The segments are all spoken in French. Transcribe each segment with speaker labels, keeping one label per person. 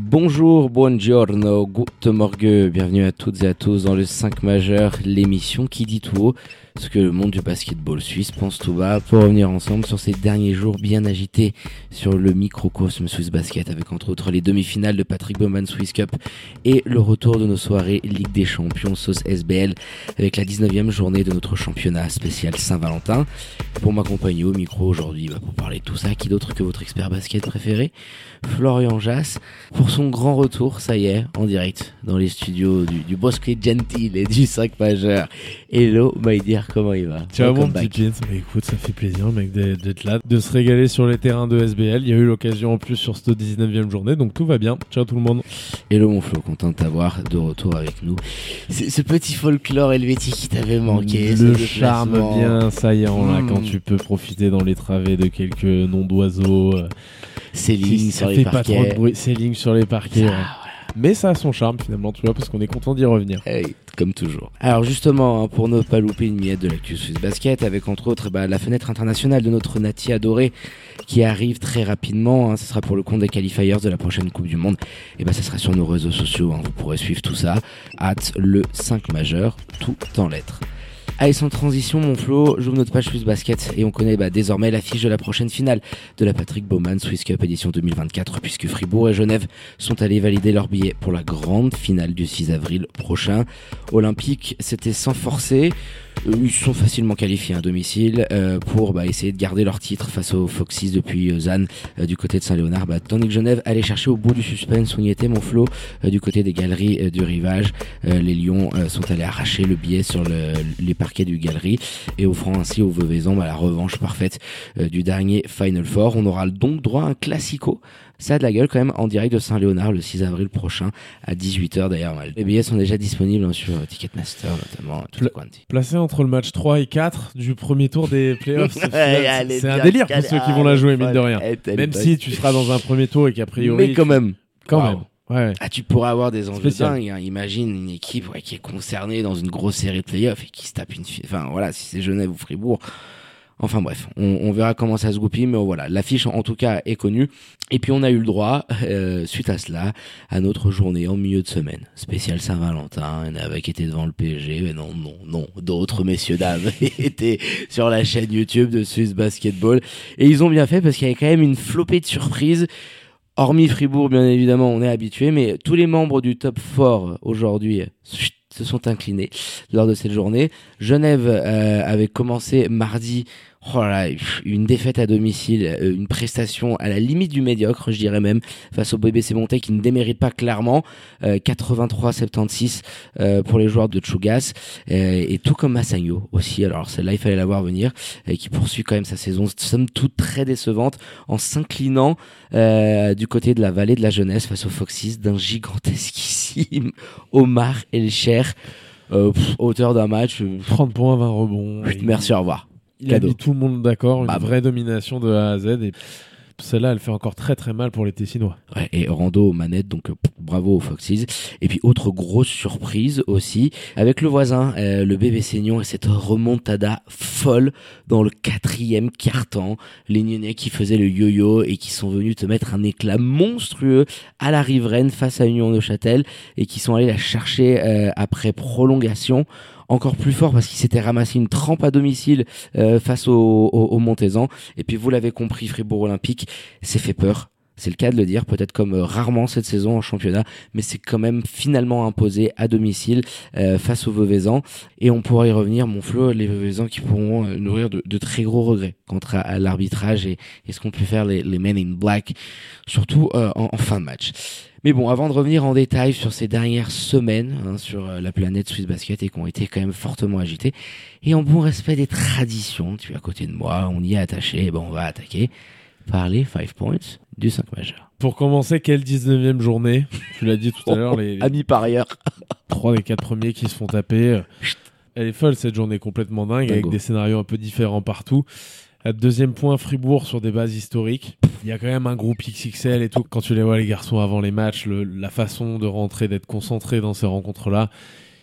Speaker 1: Bonjour, buongiorno, guten morgue, bienvenue à toutes et à tous dans le 5 majeur, l'émission qui dit tout haut ce que le monde du basketball suisse pense tout bas pour revenir ensemble sur ces derniers jours bien agités sur le microcosme Swiss Basket avec entre autres les demi-finales de Patrick Bowman Swiss Cup et le retour de nos soirées Ligue des Champions sauce SBL avec la 19e journée de notre championnat spécial Saint-Valentin. Pour m'accompagner au micro aujourd'hui bah, pour parler de tout ça, qui d'autre que votre expert basket préféré, Florian Jass, pour son grand retour, ça y est, en direct dans les studios du, du Bosque Gentil et du 5 majeur. Hello my dear comment il va
Speaker 2: Ciao mon petit. Bah, écoute, ça fait plaisir mec d'être là, de se régaler sur les terrains de SBL. Il y a eu l'occasion en plus sur cette 19e journée, donc tout va bien. Ciao tout le monde.
Speaker 1: Hello mon Flo, content de t'avoir de retour avec nous. Ce petit folklore helvétique qui t'avait manqué.
Speaker 2: Le charme bien saillant là quand hmm. tu peux profiter dans les travées de quelques noms d'oiseaux. Euh,
Speaker 1: lignes sur les parquets.
Speaker 2: Pas trop de bruit, lignes sur les parquets. Ah, mais ça a son charme finalement, tu vois, parce qu'on est content d'y revenir.
Speaker 1: Hey, comme toujours. Alors justement, hein, pour ne pas louper une miette de l'actu Swiss Basket, avec entre autres bah, la fenêtre internationale de notre Nati adoré qui arrive très rapidement, hein, ce sera pour le compte des qualifiers de la prochaine Coupe du Monde, et bah ça sera sur nos réseaux sociaux, hein, vous pourrez suivre tout ça, hâte le 5 majeur, tout en lettres. Allez, sans transition, mon Flo, j'ouvre notre page Swiss Basket et on connaît bah, désormais l'affiche de la prochaine finale de la Patrick Bowman Swiss Cup édition 2024 puisque Fribourg et Genève sont allés valider leur billet pour la grande finale du 6 avril prochain. Olympique, c'était sans forcer. Euh, ils sont facilement qualifiés à domicile euh, pour bah, essayer de garder leur titre face aux Foxys depuis euh, Zan du côté de Saint-Léonard. Bah, tandis que Genève allait chercher au bout du suspense on y était mon flot du côté des galeries du rivage. les Lions sont allés arracher le billet sur le, les parquets du galerie et offrant ainsi aux Veuvaisans bah, la revanche parfaite du dernier Final Four. On aura donc droit à un classico ça a de la gueule quand même en direct de Saint-Léonard le 6 avril prochain à 18h d'ailleurs. Les billets sont déjà disponibles hein, sur Ticketmaster notamment.
Speaker 2: placé entre le match 3 et 4 du premier tour des playoffs. c'est un délire pour ceux qui vont la jouer, mine de rien. Même si tu seras dans un premier tour et qu'a priori.
Speaker 1: Mais quand même.
Speaker 2: Quand même. Ouais.
Speaker 1: Ah, tu pourras avoir des enjeux dingues. Hein. Imagine une équipe qui est concernée dans une grosse série de playoffs et qui se tape une. Enfin voilà, si c'est Genève ou Fribourg, Enfin bref, on, verra comment ça se goupille, mais voilà, l'affiche en tout cas est connue. Et puis on a eu le droit, euh, suite à cela, à notre journée en milieu de semaine, spécial Saint-Valentin. On avait été devant le PSG, mais non, non, non, d'autres messieurs dames étaient sur la chaîne YouTube de Swiss Basketball. Et ils ont bien fait parce qu'il y avait quand même une flopée de surprises. Hormis Fribourg, bien évidemment, on est habitué, mais tous les membres du top 4 aujourd'hui se sont inclinés lors de cette journée. Genève euh, avait commencé mardi Oh là, une défaite à domicile, euh, une prestation à la limite du médiocre, je dirais même, face au BBC Monté qui ne démérite pas clairement. 83-76 euh, euh, pour les joueurs de Chugas et tout comme Massagno aussi. Alors celle-là, il fallait la voir venir, et qui poursuit quand même sa saison, somme toute très décevante, en s'inclinant du côté de la vallée de la jeunesse face aux Foxys d'un gigantesquissime Omar Elcher. Euh, hauteur d'un match.
Speaker 2: 30 points, 20 rebonds.
Speaker 1: Merci, au revoir
Speaker 2: il a mis tout le monde d'accord, une bah, vraie domination de A à Z. Et celle-là, elle fait encore très très mal pour les Tessinois.
Speaker 1: Ouais, et Rando manette, donc euh, bravo aux Foxes. Et puis autre grosse surprise aussi, avec le voisin, euh, le bébé Seignon et cette remontada folle dans le quatrième quart-temps. Les Nyonnais qui faisaient le yo-yo et qui sont venus te mettre un éclat monstrueux à la riveraine face à Union de Châtel et qui sont allés la chercher euh, après prolongation encore plus fort parce qu'il s'était ramassé une trempe à domicile euh, face au, au, Montezan. Et puis vous l'avez compris, Fribourg Olympique s'est fait peur. C'est le cas de le dire, peut-être comme euh, rarement cette saison en championnat, mais c'est quand même finalement imposé à domicile euh, face aux Veuvezans. Et on pourra y revenir, mon Flo, les Veuvezans qui pourront nourrir de, de, très gros regrets quant à, l'arbitrage et, et, ce qu'ont pu faire les, les Men in Black, surtout en, en, fin de match. Mais bon, avant de revenir en détail sur ces dernières semaines hein, sur euh, la planète Swiss Basket et qui ont été quand même fortement agitées, et en bon respect des traditions, tu es à côté de moi, on y est attaché, bon, on va attaquer par les 5 points du 5 majeur.
Speaker 2: Pour commencer, quelle 19e journée? Tu l'as dit tout à l'heure. Les,
Speaker 1: Amis par ailleurs.
Speaker 2: 3 des 4 premiers qui se font taper. Elle est folle cette journée, complètement dingue, avec des scénarios un peu différents partout. Deuxième point, Fribourg sur des bases historiques. Il y a quand même un groupe XXL et tout. Quand tu les vois, les garçons, avant les matchs, la façon de rentrer, d'être concentré dans ces rencontres-là.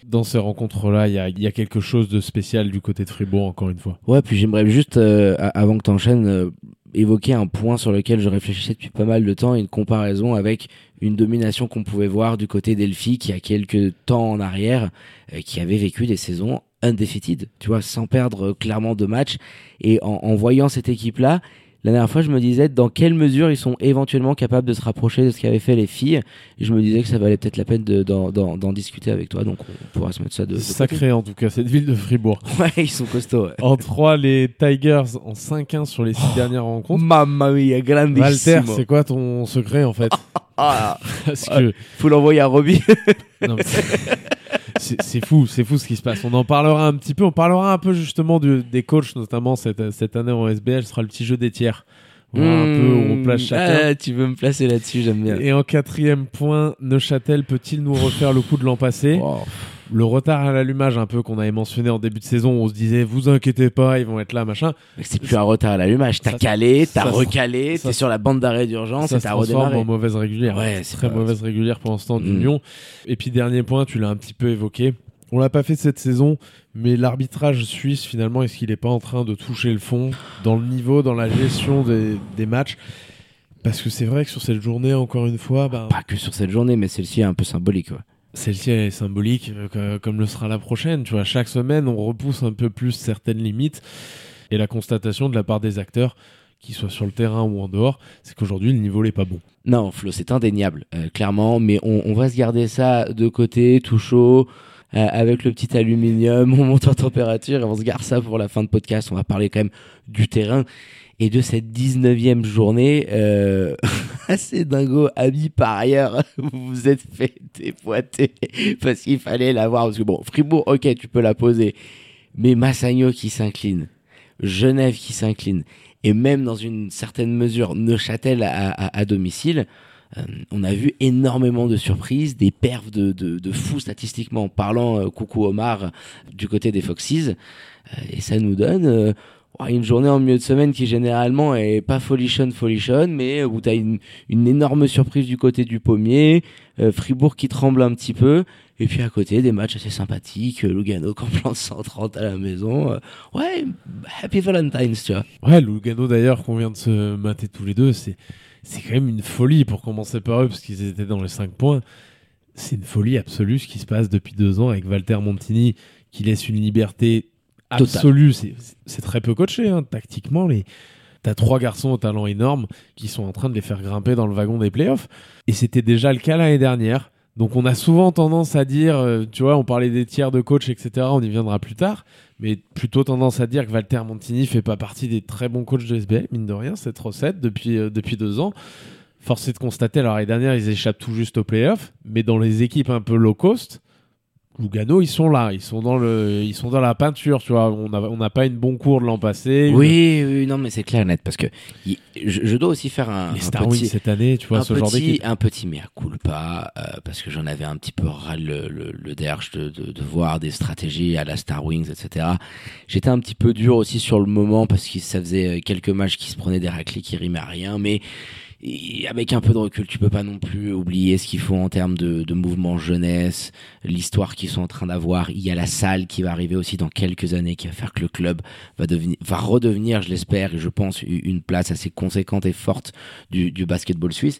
Speaker 2: Dans ces rencontres-là, il y a, quelque chose de spécial du côté de Fribourg, encore une fois.
Speaker 1: Ouais, puis j'aimerais juste, euh, avant que tu enchaînes, euh, évoquer un point sur lequel je réfléchissais depuis pas mal de temps, une comparaison avec une domination qu'on pouvait voir du côté d'Elphi qui a quelques temps en arrière, euh, qui avait vécu des saisons undefeated, tu vois, sans perdre clairement de matchs. Et en, voyant cette équipe-là, la dernière fois, je me disais dans quelle mesure ils sont éventuellement capables de se rapprocher de ce qu'avaient fait les filles. Et je me disais que ça valait peut-être la peine d'en discuter avec toi. Donc on pourra se mettre ça de.
Speaker 2: Sacré en tout cas, cette ville de Fribourg.
Speaker 1: Ouais, ils sont costauds.
Speaker 2: En 3, les Tigers en 5-1 sur les 6 dernières rencontres.
Speaker 1: Mamma mia, grandissimo.
Speaker 2: Walter, c'est quoi ton secret en fait?
Speaker 1: Ah, Parce que... faut l'envoyer à Robbie.
Speaker 2: C'est fou, c'est fou ce qui se passe. On en parlera un petit peu. On parlera un peu justement des coachs, notamment cette, cette année en SBL. Ce sera le petit jeu des tiers. un peu où on place hmm. chacun.
Speaker 1: Ah, tu veux me placer là-dessus, j'aime bien.
Speaker 2: Et en quatrième point, Neuchâtel peut-il nous refaire le coup de l'an passé? Le retard à l'allumage un peu qu'on avait mentionné en début de saison, on se disait vous inquiétez pas, ils vont être là, machin.
Speaker 1: Mais c'est plus un retard à l'allumage. T'as calé, t'as recalé, t'es sur la bande d'arrêt d'urgence et t'as redémarré.
Speaker 2: en mauvaise régulière. Ouais, c'est très mauvaise régulière pour l'instant d'Union. Hmm. Et puis dernier point, tu l'as un petit peu évoqué. On l'a pas fait cette saison, mais l'arbitrage suisse, finalement, est-ce qu'il n'est pas en train de toucher le fond dans le niveau, dans la gestion des, matchs? Parce que c'est vrai que sur cette journée, encore une fois. Bah,
Speaker 1: pas que sur cette journée, mais celle-ci est un peu symbolique.
Speaker 2: Celle-ci est symbolique, euh, comme le sera la prochaine. Tu vois, chaque semaine, on repousse un peu plus certaines limites. Et la constatation de la part des acteurs, qu'ils soient sur le terrain ou en dehors, c'est qu'aujourd'hui, le niveau n'est pas bon.
Speaker 1: Non, Flo, c'est indéniable, euh, clairement. Mais on, va se garder ça de côté, tout chaud. Euh, avec le petit aluminium, on monte en température et on se garde ça pour la fin de podcast. On va parler quand même du terrain et de cette 19e journée assez dingo ami par ailleurs vous vous êtes fait dépoiter parce qu'il fallait l'avoir. Parce que bon Fribourg ok tu peux la poser. Mais Massagno qui s'incline Genève qui s'incline et même dans une certaine mesure Neuchâtel à, domicile euh, on a vu énormément de surprises, des perfs de, de, fous statistiquement parlant. Euh, coucou Omar du côté des Foxes, euh, et ça nous donne une journée en milieu de semaine qui généralement est pas folichonne folichonne mais où tu as une, énorme surprise du côté du pommier Fribourg qui tremble un petit peu et puis à côté des matchs assez sympathiques Lugano qui en plante 130 à la maison ouais happy Valentine's tu vois
Speaker 2: ouais Lugano d'ailleurs qu'on vient de se mater tous les deux c'est c'est quand même une folie pour commencer par eux, parce qu'ils étaient dans les 5 points. C'est une folie absolue ce qui se passe depuis deux ans avec Walter Montini, qui laisse une liberté absolue. C'est très peu coaché, hein, tactiquement. Les... T'as trois garçons au talent énorme qui sont en train de les faire grimper dans le wagon des playoffs. Et c'était déjà le cas l'année dernière. Donc on a souvent tendance à dire, euh, tu vois, on parlait des tiers de coach, etc. On y viendra plus tard mais plutôt tendance à dire que Walter Montini fait pas partie des très bons coachs de SBL, mine de rien, cette recette depuis, euh, depuis deux ans. Force est de constater, l'année dernière, ils échappent tout juste aux playoffs, mais dans les équipes un peu low cost, Lugano, ils sont là, ils sont dans le, ils sont dans la peinture, tu vois. On n'a on pas une bonne cour de l'an passé.
Speaker 1: Oui, oui, non, mais c'est clair net parce que je, dois aussi faire un,
Speaker 2: les Star petit, cette année, tu vois, ce genre d'équipe.
Speaker 1: Un petit mea culpa euh, parce que j'en avais un petit peu ras le, le, le derche de, de, de, voir des stratégies à la Star Wings, etc. J'étais un petit peu dur aussi sur le moment parce que ça faisait quelques matchs qui se prenaient des raclés qui rimaient à rien, mais avec un peu de recul, tu peux pas non plus oublier ce qu'il faut en termes de, de mouvement jeunesse, l'histoire qu'ils sont en train d'avoir. Il y a la salle qui va arriver aussi dans quelques années, qui va faire que le club va devenir, va redevenir, je l'espère, et je pense, une place assez conséquente et forte du, du basketball suisse.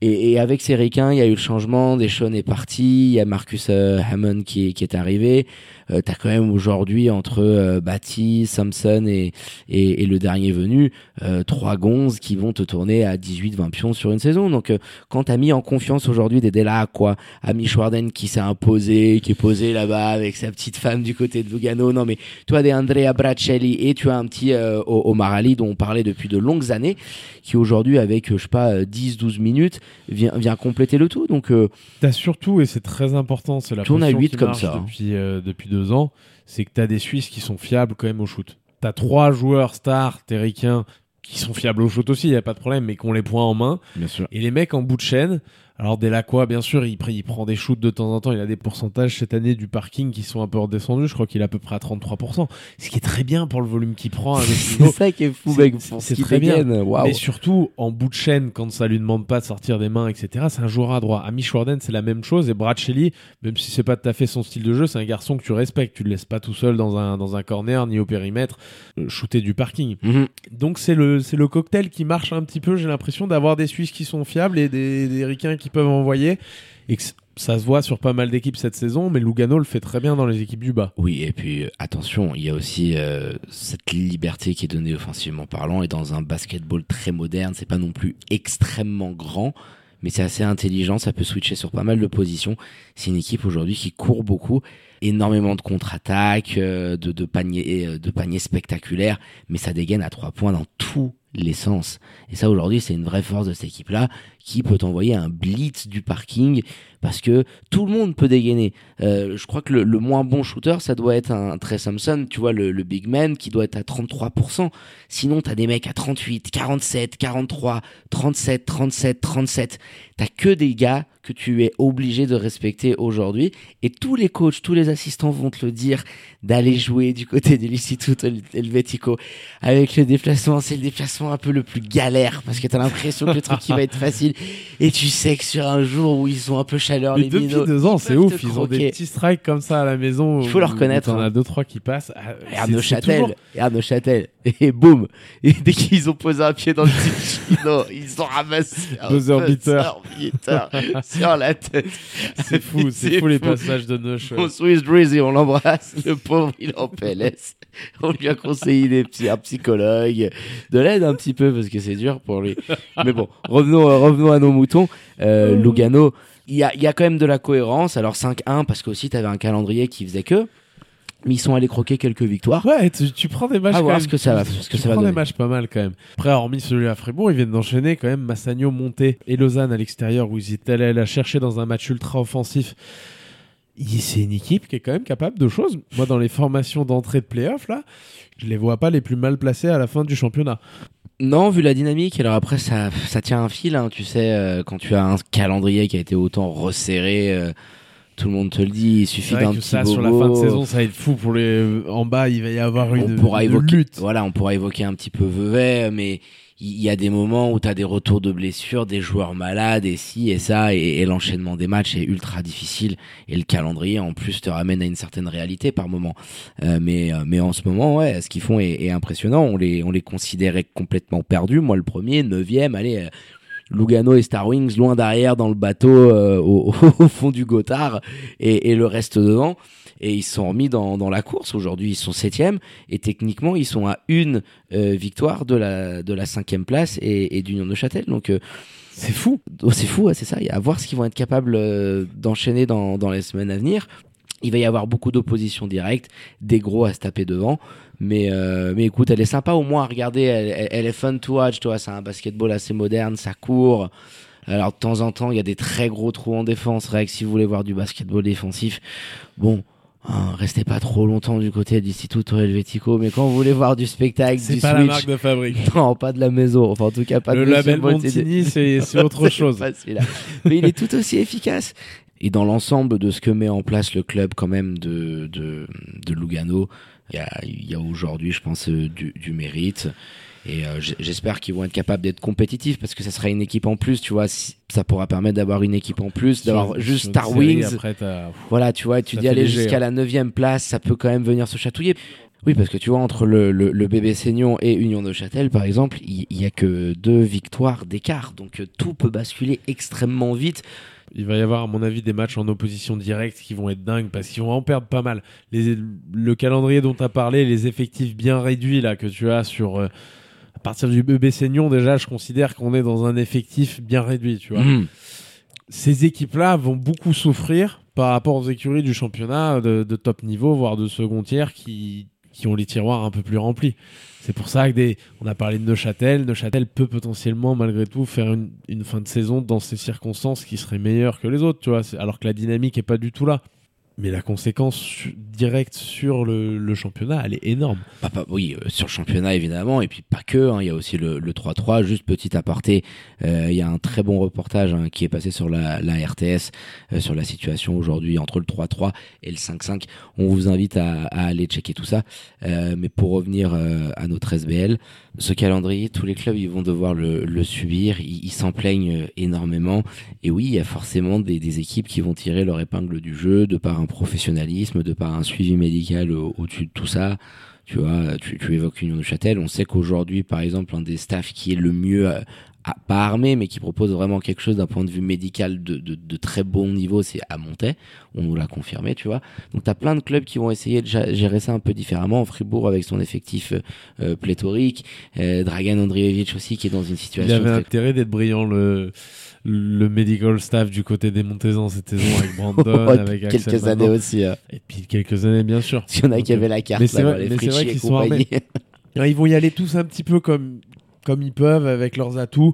Speaker 1: Et, et, avec ces ricains, il y a eu le changement. Deschamps est parti, il y a Marcus euh, Hammond qui, qui est arrivé. Euh, T'as quand même aujourd'hui entre euh, Batty, Samson et, et, et, le dernier venu, euh, trois gonzes qui vont te tourner à 18-20 pions sur une saison. Donc euh, quand t'as mis en confiance aujourd'hui des Della quoi, Ami Schwarden qui s'est imposé, qui est posé là-bas avec sa petite femme du côté de Lugano. Non mais toi des Andrea Bracelli et tu as un petit Omar Ali dont on parlait depuis de longues années, qui aujourd'hui avec je sais pas 10-12 minutes vient, vient compléter le tout. Donc, euh,
Speaker 2: t'as surtout, et c'est très important, c'est la tourne à 8 comme ça. Depuis, euh, depuis deux ans, c'est que t'as des Suisses qui sont fiables quand même au shoot. T'as trois joueurs stars terricains qui sont fiables au shoot aussi, il y a pas de problème, mais qui ont les points en main.
Speaker 1: Bien sûr.
Speaker 2: Et les mecs en bout de chaîne, alors Delacroix, bien sûr, il, il, prend des shoots de temps en temps. Il a des pourcentages cette année du parking qui sont un peu redescendus. Je crois qu'il est à peu près à 33%. Ce qui est très bien pour le volume qu'il prend.
Speaker 1: c'est ça qui est fou, mec.
Speaker 2: C'est très bien. Mais surtout, en bout de chaîne, quand ça lui demande pas de sortir des mains, etc., c'est un joueur à droit. Amish Warden, c'est la même chose. Et Brad Shelley, même si c'est pas tout à fait son style de jeu, c'est un garçon que tu respectes. Tu le laisses pas tout seul dans un, dans un corner ni au périmètre euh, shooter du parking.
Speaker 1: Mhm.
Speaker 2: Donc c'est le, le cocktail qui marche un petit peu. J'ai l'impression d'avoir des Suisses qui sont fiables et des, des Ricains qui peuvent envoyer et que ça se voit sur pas mal d'équipes cette saison, mais Lugano le fait très bien dans les équipes du bas.
Speaker 1: Oui, et puis euh, attention, il y a aussi euh, cette liberté qui est donnée offensivement parlant, et dans un basketball très moderne, c'est pas non plus extrêmement grand, mais c'est assez intelligent, ça peut switcher sur pas mal de positions. C'est une équipe aujourd'hui qui court beaucoup, énormément de contre-attaques, euh, de, de paniers, de paniers spectaculaires, mais ça dégaine à trois points dans tous l'essence. Et ça aujourd'hui c'est une vraie force de cette équipe-là qui peut envoyer un blitz du parking parce que tout le monde peut dégainer. Euh, je crois que le, moins bon shooter ça doit être un Thompson, tu vois le, big man qui doit être à 33%. Sinon t'as des mecs à 38, 47, 43, 37, 37, 37. T'as que des gars que tu es obligé de respecter aujourd'hui. Et tous les coachs, tous les assistants vont te le dire d'aller jouer du côté de l'Istituto Helvetico. Avec le déplacement, c'est le déplacement un peu le plus galère parce que tu as l'impression que le truc va être facile. Et tu sais que sur un jour où ils sont un peu chaleur, les
Speaker 2: depuis deux ans, c'est ouf. Ils ont des petits strikes comme ça à la maison.
Speaker 1: Il faut leur connaître.
Speaker 2: On a deux, trois qui passent. Ah,
Speaker 1: Regarde Châtel. Regarde Châtel. Et boum. Et dès qu'ils ont posé un pied dans le chino, ils ont ramassé un
Speaker 2: buzzer beater
Speaker 1: sur la tête.
Speaker 2: C'est fou, c'est fou, les passages de Noche.
Speaker 1: On Swiss Drizzy, on l'embrasse. Le pauvre, il est en PLS. On lui a conseillé des petits, un psychologue, de l'aide un petit peu parce que c'est dur pour lui. Mais bon, revenons, revenons à nos moutons. Euh, Lugano, il y a, y a quand même de la cohérence. Alors 5-1 parce qu'aussi tu avais un calendrier qui faisait que mais ils sont allés croquer quelques victoires.
Speaker 2: Ouais, tu, prends des matchs.
Speaker 1: À voir
Speaker 2: ce
Speaker 1: que ça va, ce que
Speaker 2: tu
Speaker 1: ça
Speaker 2: prends
Speaker 1: des
Speaker 2: matchs pas mal quand même. Après, hormis celui à Fribourg, ils viennent d'enchaîner quand même Massagno, Monté et Lausanne à l'extérieur où ils étaient allés la chercher dans un match ultra offensif. C'est une équipe qui est quand même capable de choses. Moi, dans les formations d'entrée de playoff, là, je les vois pas les plus mal placés à la fin du championnat.
Speaker 1: Non, vu la dynamique. Alors après, ça, ça tient un fil, hein, tu sais, euh, quand tu as un calendrier qui a été autant resserré. Euh, tout le monde te le dit, il suffit d'un petit
Speaker 2: ça, sur la fin de saison, ça va être fou pour les. En bas, il va y avoir une,
Speaker 1: on pourra
Speaker 2: évoquer,
Speaker 1: lutte. Voilà, on pourra évoquer un petit peu Vevey, mais il y a des moments où tu as des retours de blessures, des joueurs malades et ci et ça, et, l'enchaînement des matchs est ultra difficile et le calendrier en plus te ramène à une certaine réalité par moment. Euh, mais euh, mais en ce moment, ouais, ce qu'ils font est, est, impressionnant. On les on les considérait complètement perdus. Moi, le premier, neuvième, allez, euh, Lugano et Star Wings loin derrière dans le bateau euh, au, fond du Gothard et, le reste devant. Et ils sont remis dans, dans la course. Aujourd'hui, ils sont septième et techniquement, ils sont à une euh, victoire de la de la cinquième place et, et d'Union de Châtel. Donc euh,
Speaker 2: c'est fou.
Speaker 1: Oh, c'est fou, c'est ça. À voir ce qu'ils vont être capables d'enchaîner dans, dans les semaines à venir. Il va y avoir beaucoup d'opposition directe, des gros à se taper devant. Mais, euh, mais écoute, elle est sympa au moins à regarder. Elle, est fun to watch, toi. C'est un basketball assez moderne, ça court. Alors de temps en temps, il y a des très gros trous en défense. Que si vous voulez voir du basketball défensif, bon, hein, restez pas trop longtemps du côté d'Istituto Helvetico. Mais quand vous voulez voir du spectacle,
Speaker 2: c'est
Speaker 1: pas
Speaker 2: la marque de fabrique.
Speaker 1: Non, pas de la maison. Enfin, en tout cas, pas
Speaker 2: le
Speaker 1: de
Speaker 2: label Montini, c'est autre chose.
Speaker 1: mais il est tout aussi efficace. Et dans l'ensemble de ce que met en place le club quand même de, de, de Lugano, il y a, y a aujourd'hui, je pense, euh, du, du mérite. Et euh, j'espère qu'ils vont être capables d'être compétitifs parce que ça sera une équipe en plus, tu vois. Ça pourra permettre d'avoir une équipe en plus, d'avoir juste Star Wings. voilà, tu vois, tu dis aller jusqu'à hein. la neuvième place, ça peut quand même venir se chatouiller. Oui, parce que tu vois, entre le, le, le bébé Seignon et Union de Châtel, par exemple, il y, a que deux victoires d'écart. Donc euh, tout peut basculer extrêmement vite.
Speaker 2: Il va y avoir, à mon avis, des matchs en opposition directe qui vont être dingues parce qu'ils vont en perdre pas mal. Les, le calendrier dont tu as parlé, les effectifs bien réduits là que tu as sur. Euh, partir du bébé Seignon, déjà, je considère qu'on est dans un effectif bien réduit, tu vois. Mmh. Ces équipes-là vont beaucoup souffrir par rapport aux écuries du championnat de, de top niveau, voire de second tiers, qui, qui ont les tiroirs un peu plus remplis. C'est pour ça que des, on a parlé de Neuchâtel. Neuchâtel peut potentiellement, malgré tout, faire une, fin de saison dans ces circonstances qui serait meilleure que les autres, tu vois. Alors que la dynamique est pas du tout là. Mais la conséquence directe sur le, championnat, elle est énorme.
Speaker 1: Bah, pas- oui, euh, sur le championnat évidemment, et puis pas que. hein, Il y a aussi le, le 3-3. Juste petit aparté, euh, il y a un très bon reportage hein, qui est passé sur la, RTS euh, sur la situation aujourd'hui entre le 3-3 et le 5-5. On vous invite à, à aller checker tout ça. Mais pour revenir à notre SBL, ce calendrier, tous les clubs ils vont devoir le, le subir. Ils s'en plaignent euh, énormément. Et oui, il y a forcément des, des équipes qui vont tirer leur épingle du jeu de par un professionnalisme, de par un suivi médical au- au-dessus de tout ça. Tu vois, tu, tu évoques Union de Châtel. On sait qu'aujourd'hui, par exemple, un des staffs qui est le mieux, euh, à- pas armé, mais qui propose vraiment quelque chose d'un point de vue médical de, de, de très bon niveau, c'est à Montaix. On nous l'a confirmé, tu vois. Donc, tu as plein de clubs qui vont essayer de gérer ça un peu différemment. Fribourg, avec son effectif euh, euh, pléthorique. Euh, Dragan Andrievich aussi, qui est dans une
Speaker 2: Il
Speaker 1: situation
Speaker 2: avait
Speaker 1: très
Speaker 2: intérêt d'être brillant, le, le medical staff du côté des Montezans cette saison avec Brandon,
Speaker 1: Ouais,
Speaker 2: avec Axel
Speaker 1: quelques
Speaker 2: Manon.
Speaker 1: années aussi. hein.
Speaker 2: Et puis quelques années, bien sûr.
Speaker 1: S'il y en a qui avaient la carte,
Speaker 2: mais c'est
Speaker 1: là,
Speaker 2: vrai- qu'ils sont Ils vont y aller tous un petit peu comme, comme ils peuvent avec leurs atouts.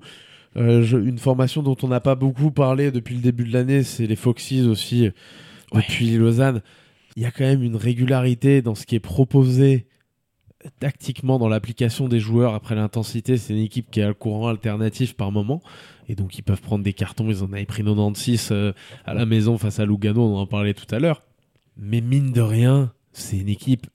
Speaker 2: Euh, je- une formation dont on n'a pas beaucoup parlé depuis le début de l'année, c'est les Foxys aussi, euh,
Speaker 1: Ouais.
Speaker 2: depuis Lausanne. Il y a quand même une régularité dans ce qui est proposé tactiquement dans l'application des joueurs après l'intensité. C'est une équipe qui a le courant alternatif par moment. Et donc ils peuvent prendre des cartons. Ils en avaient pris 96 euh, à la maison face à Lugano, on en parlait tout à l'heure. Mais mine de rien, c'est une équipe.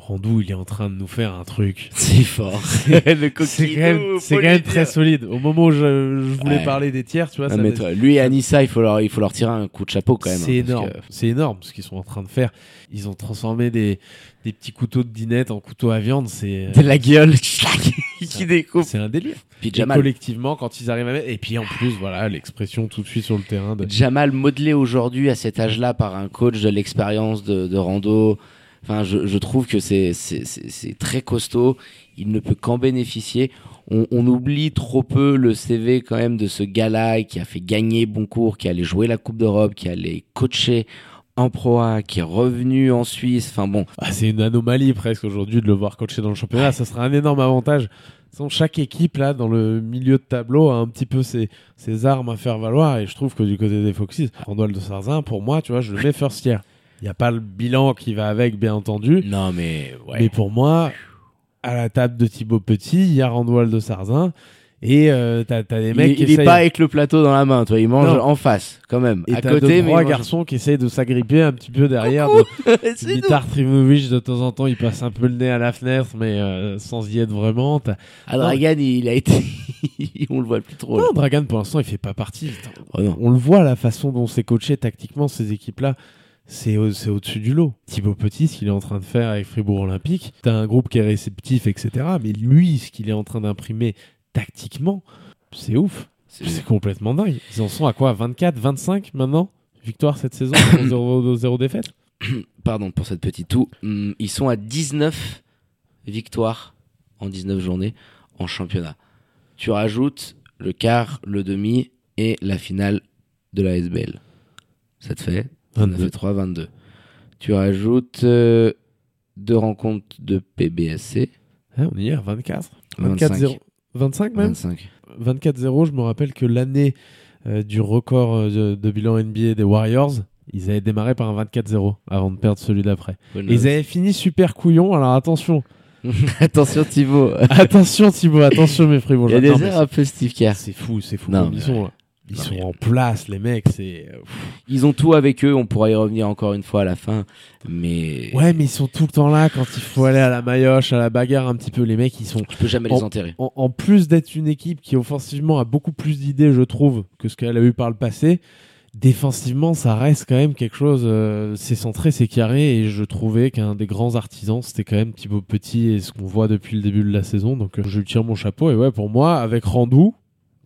Speaker 2: Randou, il est en train de nous faire un truc.
Speaker 1: C'est fort. le
Speaker 2: C'est quand même, c'est quand même très solide. Au moment où je, je voulais
Speaker 1: Ouais.
Speaker 2: parler des tiers, tu vois,
Speaker 1: Non,
Speaker 2: ça
Speaker 1: mais
Speaker 2: m'a-
Speaker 1: toi, lui et Anissa, il faut leur, il faut leur tirer un coup de chapeau quand même.
Speaker 2: c'est
Speaker 1: hein, parce
Speaker 2: énorme.
Speaker 1: que-
Speaker 2: C'est énorme ce qu'ils sont en train de faire. Ils ont transformé des, des petits couteaux de dinette en couteaux à viande. C'est euh,
Speaker 1: de la gueule qui découpe.
Speaker 2: c'est un délire.
Speaker 1: Puis
Speaker 2: Et
Speaker 1: Jamal,
Speaker 2: collectivement, quand ils arrivent à mettre... Et puis en plus, voilà, l'expression tout de suite sur le terrain. De...
Speaker 1: Jamal modelé aujourd'hui à cet âge-là par un coach de l'expérience de, de rando. Enfin, je, je trouve que c'est très costaud. Il ne peut qu'en bénéficier. On, on oublie trop peu le CV quand même de ce gars-là qui a fait gagner Boncourt, qui allait jouer la Coupe d'Europe, qui allait coacher en Pro A, qui est revenu en Suisse. Enfin bon,
Speaker 2: Ah, c'est une anomalie presque aujourd'hui de le voir coacher dans le championnat. Ça sera un énorme avantage. Chaque équipe là dans le milieu de tableau a un petit peu ses, ses armes à faire valoir et je trouve que du côté des Foxys, Randall de Sarzin, pour moi, tu vois, je le mets first year. Il n'y a pas le bilan qui va avec, bien entendu.
Speaker 1: non mais ouais.
Speaker 2: Mais pour moi, à la table de Thibaut Petit, il y a Randall de Sarzin et euh, t'as t'as des
Speaker 1: il,
Speaker 2: mecs qui
Speaker 1: il est
Speaker 2: essayent-
Speaker 1: pas avec le plateau dans la main, toi. Il mange
Speaker 2: Non.
Speaker 1: en face quand même.
Speaker 2: et
Speaker 1: à
Speaker 2: t'as
Speaker 1: côté,
Speaker 2: deux,
Speaker 1: mais
Speaker 2: trois
Speaker 1: il mange-
Speaker 2: garçons qui essayent de s'agripper un petit peu derrière. Mitar Trimovic, de temps en temps, il passe un peu le nez à la fenêtre, mais euh, sans y être vraiment.
Speaker 1: Ah, Dragan, il a été. On le voit plus trop. là.
Speaker 2: Non, Dragan, pour l'instant, il fait pas partie.
Speaker 1: Oh non.
Speaker 2: On le voit, la façon dont c'est coaché tactiquement, ces équipes-là, c'est au- c'est au-dessus du lot. Thibaut Petit, ce qu'il est en train de faire avec Fribourg Olympique, t'as un groupe qui est réceptif, etc. Mais lui, ce qu'il est en train d'imprimer tactiquement, c'est ouf.
Speaker 1: C'est-
Speaker 2: complètement dingue. Ils en sont à quoi 24, 25 maintenant Victoire cette saison 0, 0 défaite?
Speaker 1: Pardon pour cette petite toux. Hum, Ils sont à 19 victoires en 19 journées en championnat. Tu rajoutes le quart, le demi et la finale de la SBL. Ça te fait 19 et 3, 22. Tu rajoutes euh, deux rencontres de PBSC.
Speaker 2: Hein, On y est à 24.
Speaker 1: 25.
Speaker 2: 24 0 25 même
Speaker 1: 25.
Speaker 2: 24-0, je me rappelle que l'année euh, du record euh, de, de bilan NBA des Warriors, ils avaient démarré par un 24-0 avant de perdre celui d'après. Ils avaient fini super couillon, alors attention.
Speaker 1: Attention Thibaut.
Speaker 2: attention Thibaut, attention mes frères.
Speaker 1: Il y a des airs un peu Steve Kerr.
Speaker 2: C'est fou, c'est fou
Speaker 1: Non,
Speaker 2: comme
Speaker 1: mais
Speaker 2: ils sont. là. Ils
Speaker 1: Non,
Speaker 2: sont
Speaker 1: mais-
Speaker 2: en place, les mecs. C'est
Speaker 1: Ils ont tout avec eux, on pourra y revenir encore une fois à la fin. Mais
Speaker 2: ouais, mais ils sont tout le temps là quand il faut aller à la maillotche, à la bagarre un petit peu. Les mecs, ils sont
Speaker 1: je peux jamais
Speaker 2: On-
Speaker 1: les enterrer.
Speaker 2: en, en plus d'être une équipe qui offensivement a beaucoup plus d'idées, je trouve, que ce qu'elle a eu par le passé, défensivement, ça reste quand même quelque chose. euh, c'est centré, c'est carré, et je trouvais qu'un des grands artisans, c'était quand même Thibaut Petit, et ce qu'on voit depuis le début de la saison. Donc, euh, je lui tire mon chapeau. Et ouais, pour moi, avec Randou,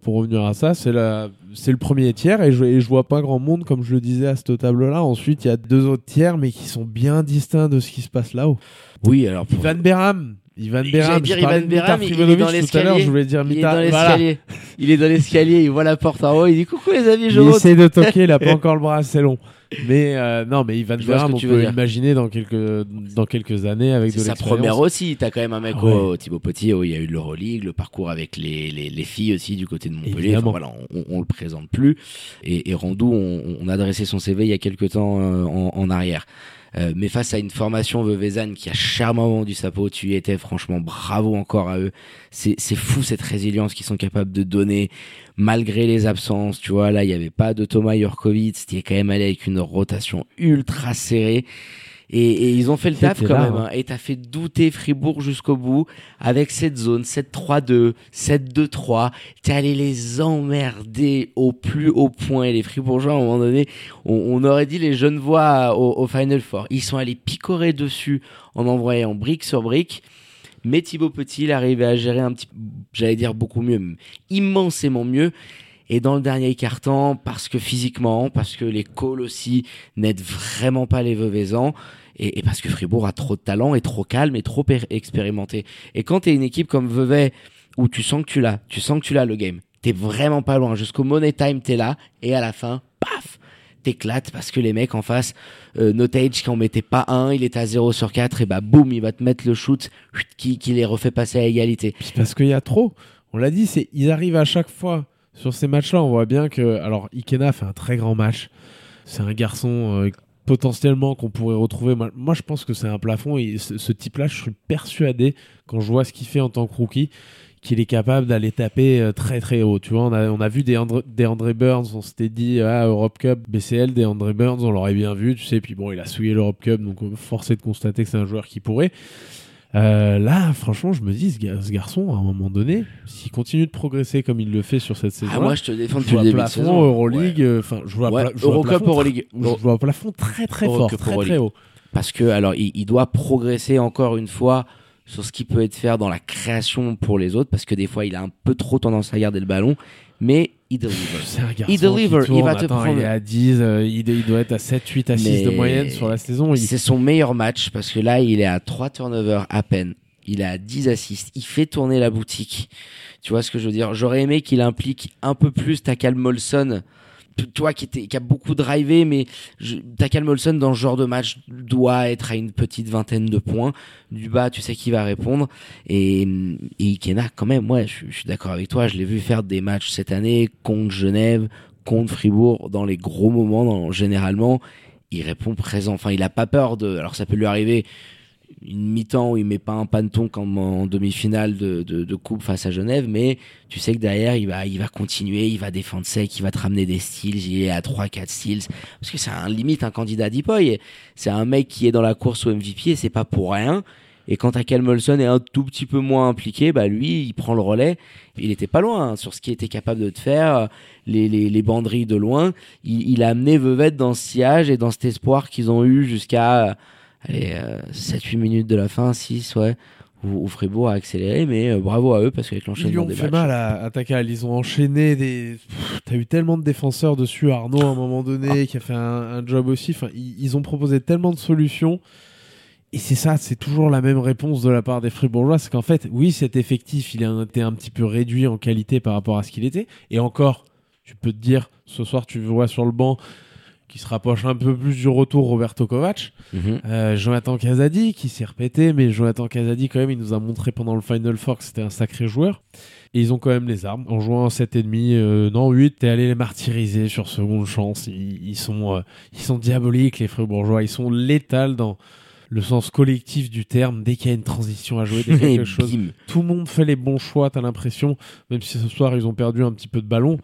Speaker 2: pour revenir à ça, c'est la, c'est le premier tiers, et je, et je vois pas grand monde, comme je le disais à cette table-là. Ensuite, il y a deux autres tiers, mais qui sont bien distincts de ce qui se passe là-haut.
Speaker 1: Oui, alors pour...
Speaker 2: Ivan Beram. Ivan Beram,
Speaker 1: dire Ivan il- est dans l'escalier.
Speaker 2: je voulais dire
Speaker 1: Il est dans
Speaker 2: voilà.
Speaker 1: l'escalier. Il est dans l'escalier, il voit la porte en haut, il dit coucou les amis, je
Speaker 2: Il essaie de toquer, il a pas encore le bras assez long. Mais euh, non, mais Ivan Veram, on peut imaginer dans quelques dans quelques années avec de
Speaker 1: sa première aussi. T'as quand même un mec ah au Thibaut Petit, il y a eu l'Euroleague, le parcours avec les, les, les, filles aussi du côté de Montpellier. voilà, on, on, le présente plus. Et, et Randou, on, on, a dressé son CV il y a quelques temps euh, en, en arrière. Euh, mais face à une formation Vevezan qui a charmant vendu sa peau, tu y étais franchement bravo encore à eux. C'est fou cette résilience qu'ils sont capables de donner malgré les absences. Tu vois là, il y avait pas de Thomas Jurkovic, qui est quand même allé avec une rotation ultra serrée. Et, ils ont fait le taf quand même. Hein. Et t'as fait douter Fribourg jusqu'au bout avec cette zone 7-3-2, 7-2-3. T'es allé les emmerder au plus haut point. Et les Fribourgeois, à un moment donné, on, aurait dit les jeunes voix au, Final Four. Ils sont allés picorer dessus en envoyant brique sur brique. Mais Thibaut Petit, il arrivait à gérer un petit, j'allais dire beaucoup mieux, immensément mieux. Et dans le dernier carton, parce que physiquement, parce que les calls aussi n'aident vraiment pas les Veuvezans, et, parce que Fribourg a trop de talent et trop calme et trop expérimenté. Et quand t'es une équipe comme Vevey où tu sens que tu l'as, tu sens que tu l'as le game, t'es vraiment pas loin. Jusqu'au money time, t'es là et à la fin, paf, t'éclates parce que les mecs en face, euh, Notage qui en mettait pas un, il est à 0 sur 4 et bah boum, il va te mettre le shoot qui, qui les refait passer à égalité.
Speaker 2: parce qu'il y a trop. On l'a dit, c'est ils arrivent à chaque fois sur ces matchs-là. On voit bien que alors Ikena fait un très grand match. C'est un garçon euh, potentiellement qu'on pourrait retrouver. Moi, je pense que c'est un plafond et ce, type-là, je suis persuadé quand je vois ce qu'il fait en tant que rookie qu'il est capable d'aller taper euh, très très haut. Tu vois, on a, vu des, André Burns, on s'était dit, ah, Europe Cup, BCL, des André Burns, on l'aurait bien vu, tu sais, puis bon, il a souillé l'Europe Cup, donc forcé de constater que c'est un joueur qui pourrait. Euh, là, franchement, je me dis, ce, garçon, à un moment donné, s'il continue de progresser comme il le fait sur cette saison,
Speaker 1: ah, moi je te défends depuis le début
Speaker 2: plafond, de saison. Euroleague, enfin, je vois, ouais. je vois plafond, Euroleague. Je vois un plafond très très fort, très très haut.
Speaker 1: Parce que alors, il, il, doit progresser encore une fois sur ce qui peut être fait dans la création pour les autres, parce que des fois, il a un peu trop tendance à garder le ballon, mais il deliver.
Speaker 2: Il deliver, il va te prendre. Il est à 10, euh, il, doit être à 7, 8 à 6 de moyenne sur la saison.
Speaker 1: C'est son meilleur match parce que là, il est à 3 turnovers à peine. Il est à 10 assists. Il fait tourner la boutique. Tu vois ce que je veux dire? J'aurais aimé qu'il implique un peu plus Takal Molson toi qui, qui a beaucoup drivé, mais je, Takal Molson dans ce genre de match doit être à une petite vingtaine de points. Du bas, tu sais qui va répondre. Et, et Ikena, quand même, je, je suis d'accord avec toi. Je l'ai vu faire des matchs cette année contre Genève, contre Fribourg, dans les gros moments, dans, généralement. Il répond présent. Enfin, il a pas peur de. Alors, ça peut lui arriver une mi-temps où il met pas un panton comme en demi-finale de, de, coupe face à Genève, mais tu sais que derrière il va il va continuer, il va défendre sec, il va te ramener des styles, il est à 3-4 styles, parce que c'est un limite un candidat d'Ipoy, c'est un mec qui est dans la course au MVP et c'est pas pour rien. Et quand Akel Molson est un tout petit peu moins impliqué, bah lui, il prend le relais. Il était pas loin hein, sur ce qu'il était capable de te faire, les, les, les banderies de loin. Il, il a amené Vevette dans ce sillage et dans cet espoir qu'ils ont eu jusqu'à allez, 7-8 euh, minutes de la fin, 6, ouais, où, Fribourg a accéléré, mais euh, bravo à eux parce qu'avec l'enchaînement
Speaker 2: des
Speaker 1: fait
Speaker 2: mal à attaquer. Ils ont enchaîné des. T'as eu tellement de défenseurs dessus, Arnaud, à un moment donné, ah. qui a fait un, job aussi. Enfin, ils, ont proposé tellement de solutions. Et c'est ça, c'est toujours la même réponse de la part des Fribourgeois, c'est qu'en fait, oui, cet effectif, il a été un petit peu réduit en qualité par rapport à ce qu'il était. Et encore, tu peux te dire, ce soir, tu vois sur le banc, qui se rapproche un peu plus du retour Roberto Kovac. Mhm. Euh, Jonathan Casadi qui s'est répété, mais Jonathan Casadi quand même, il nous a montré pendant le Final Four que c'était un sacré joueur. Et ils ont quand même les armes. En jouant 7,5, euh, non 8, t'es allé les martyriser sur seconde chance. Ils, sont, euh, ils sont diaboliques les bourgeois. Ils sont létals dans le sens collectif du terme. Dès qu'il y a une transition à jouer, dès quelque chose, tout le monde fait les bons choix. T'as l'impression, même si ce soir ils ont perdu un petit peu de ballon,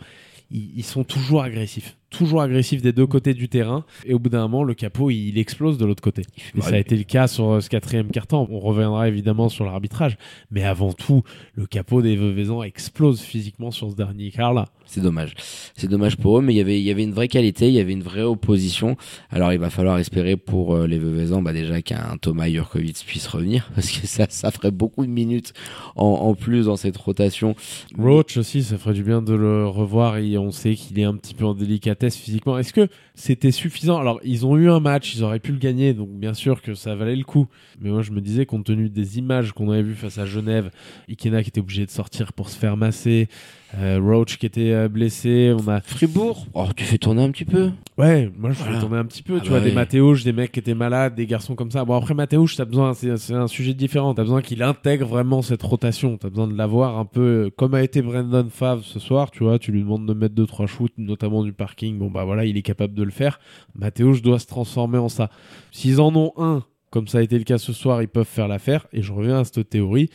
Speaker 2: ils sont toujours agressifs toujours agressif des deux côtés du terrain. Et au bout d'un moment, le capot, il, explose de l'autre côté. Et ça a été le cas sur euh, ce quatrième carton. On reviendra évidemment sur l'arbitrage. Mais avant tout, le capot des Veuvezans explose physiquement sur ce dernier quart-là.
Speaker 1: C'est dommage. C'est dommage pour eux, mais il y avait, une vraie qualité, il y avait une vraie opposition. Alors il va falloir espérer pour euh, les Veuvezans, bah déjà qu'un Thomas Jurkovic puisse revenir, parce que ça, ça ferait beaucoup de minutes en, en plus dans cette rotation.
Speaker 2: Roach aussi, ça ferait du bien de le revoir et on sait qu'il est un petit peu en délicat physiquement. Est-ce que c'était suffisant? Alors, ils ont eu un match, ils auraient pu le gagner, donc bien sûr que ça valait le coup. Mais moi, je me disais, compte tenu des images qu'on avait vues face à Genève, Ikena qui était obligé de sortir pour se faire masser, Euh, Roach qui était euh, blessé. On a
Speaker 1: Fribourg, oh, tu fais tourner un petit peu.
Speaker 2: Ouais, moi je
Speaker 1: Voilà.
Speaker 2: vais tourner un petit peu.
Speaker 1: Ah
Speaker 2: tu
Speaker 1: bah
Speaker 2: vois, des
Speaker 1: oui.
Speaker 2: Mathéouches, des mecs qui étaient malades, des garçons comme ça. Bon, après Mathéouche, t'as besoin, c'est un sujet différent. T'as besoin qu'il intègre vraiment cette rotation. T'as besoin de l'avoir un peu euh, comme a été Brandon Favre ce soir. Tu vois, tu lui demandes de mettre deux trois shoots, notamment du parking. Bon, bah voilà, il est capable de le faire. Mathéouche doit se transformer en ça. S'ils en ont un, comme ça a été le cas ce soir, ils peuvent faire l'affaire. Et je reviens à cette théorie.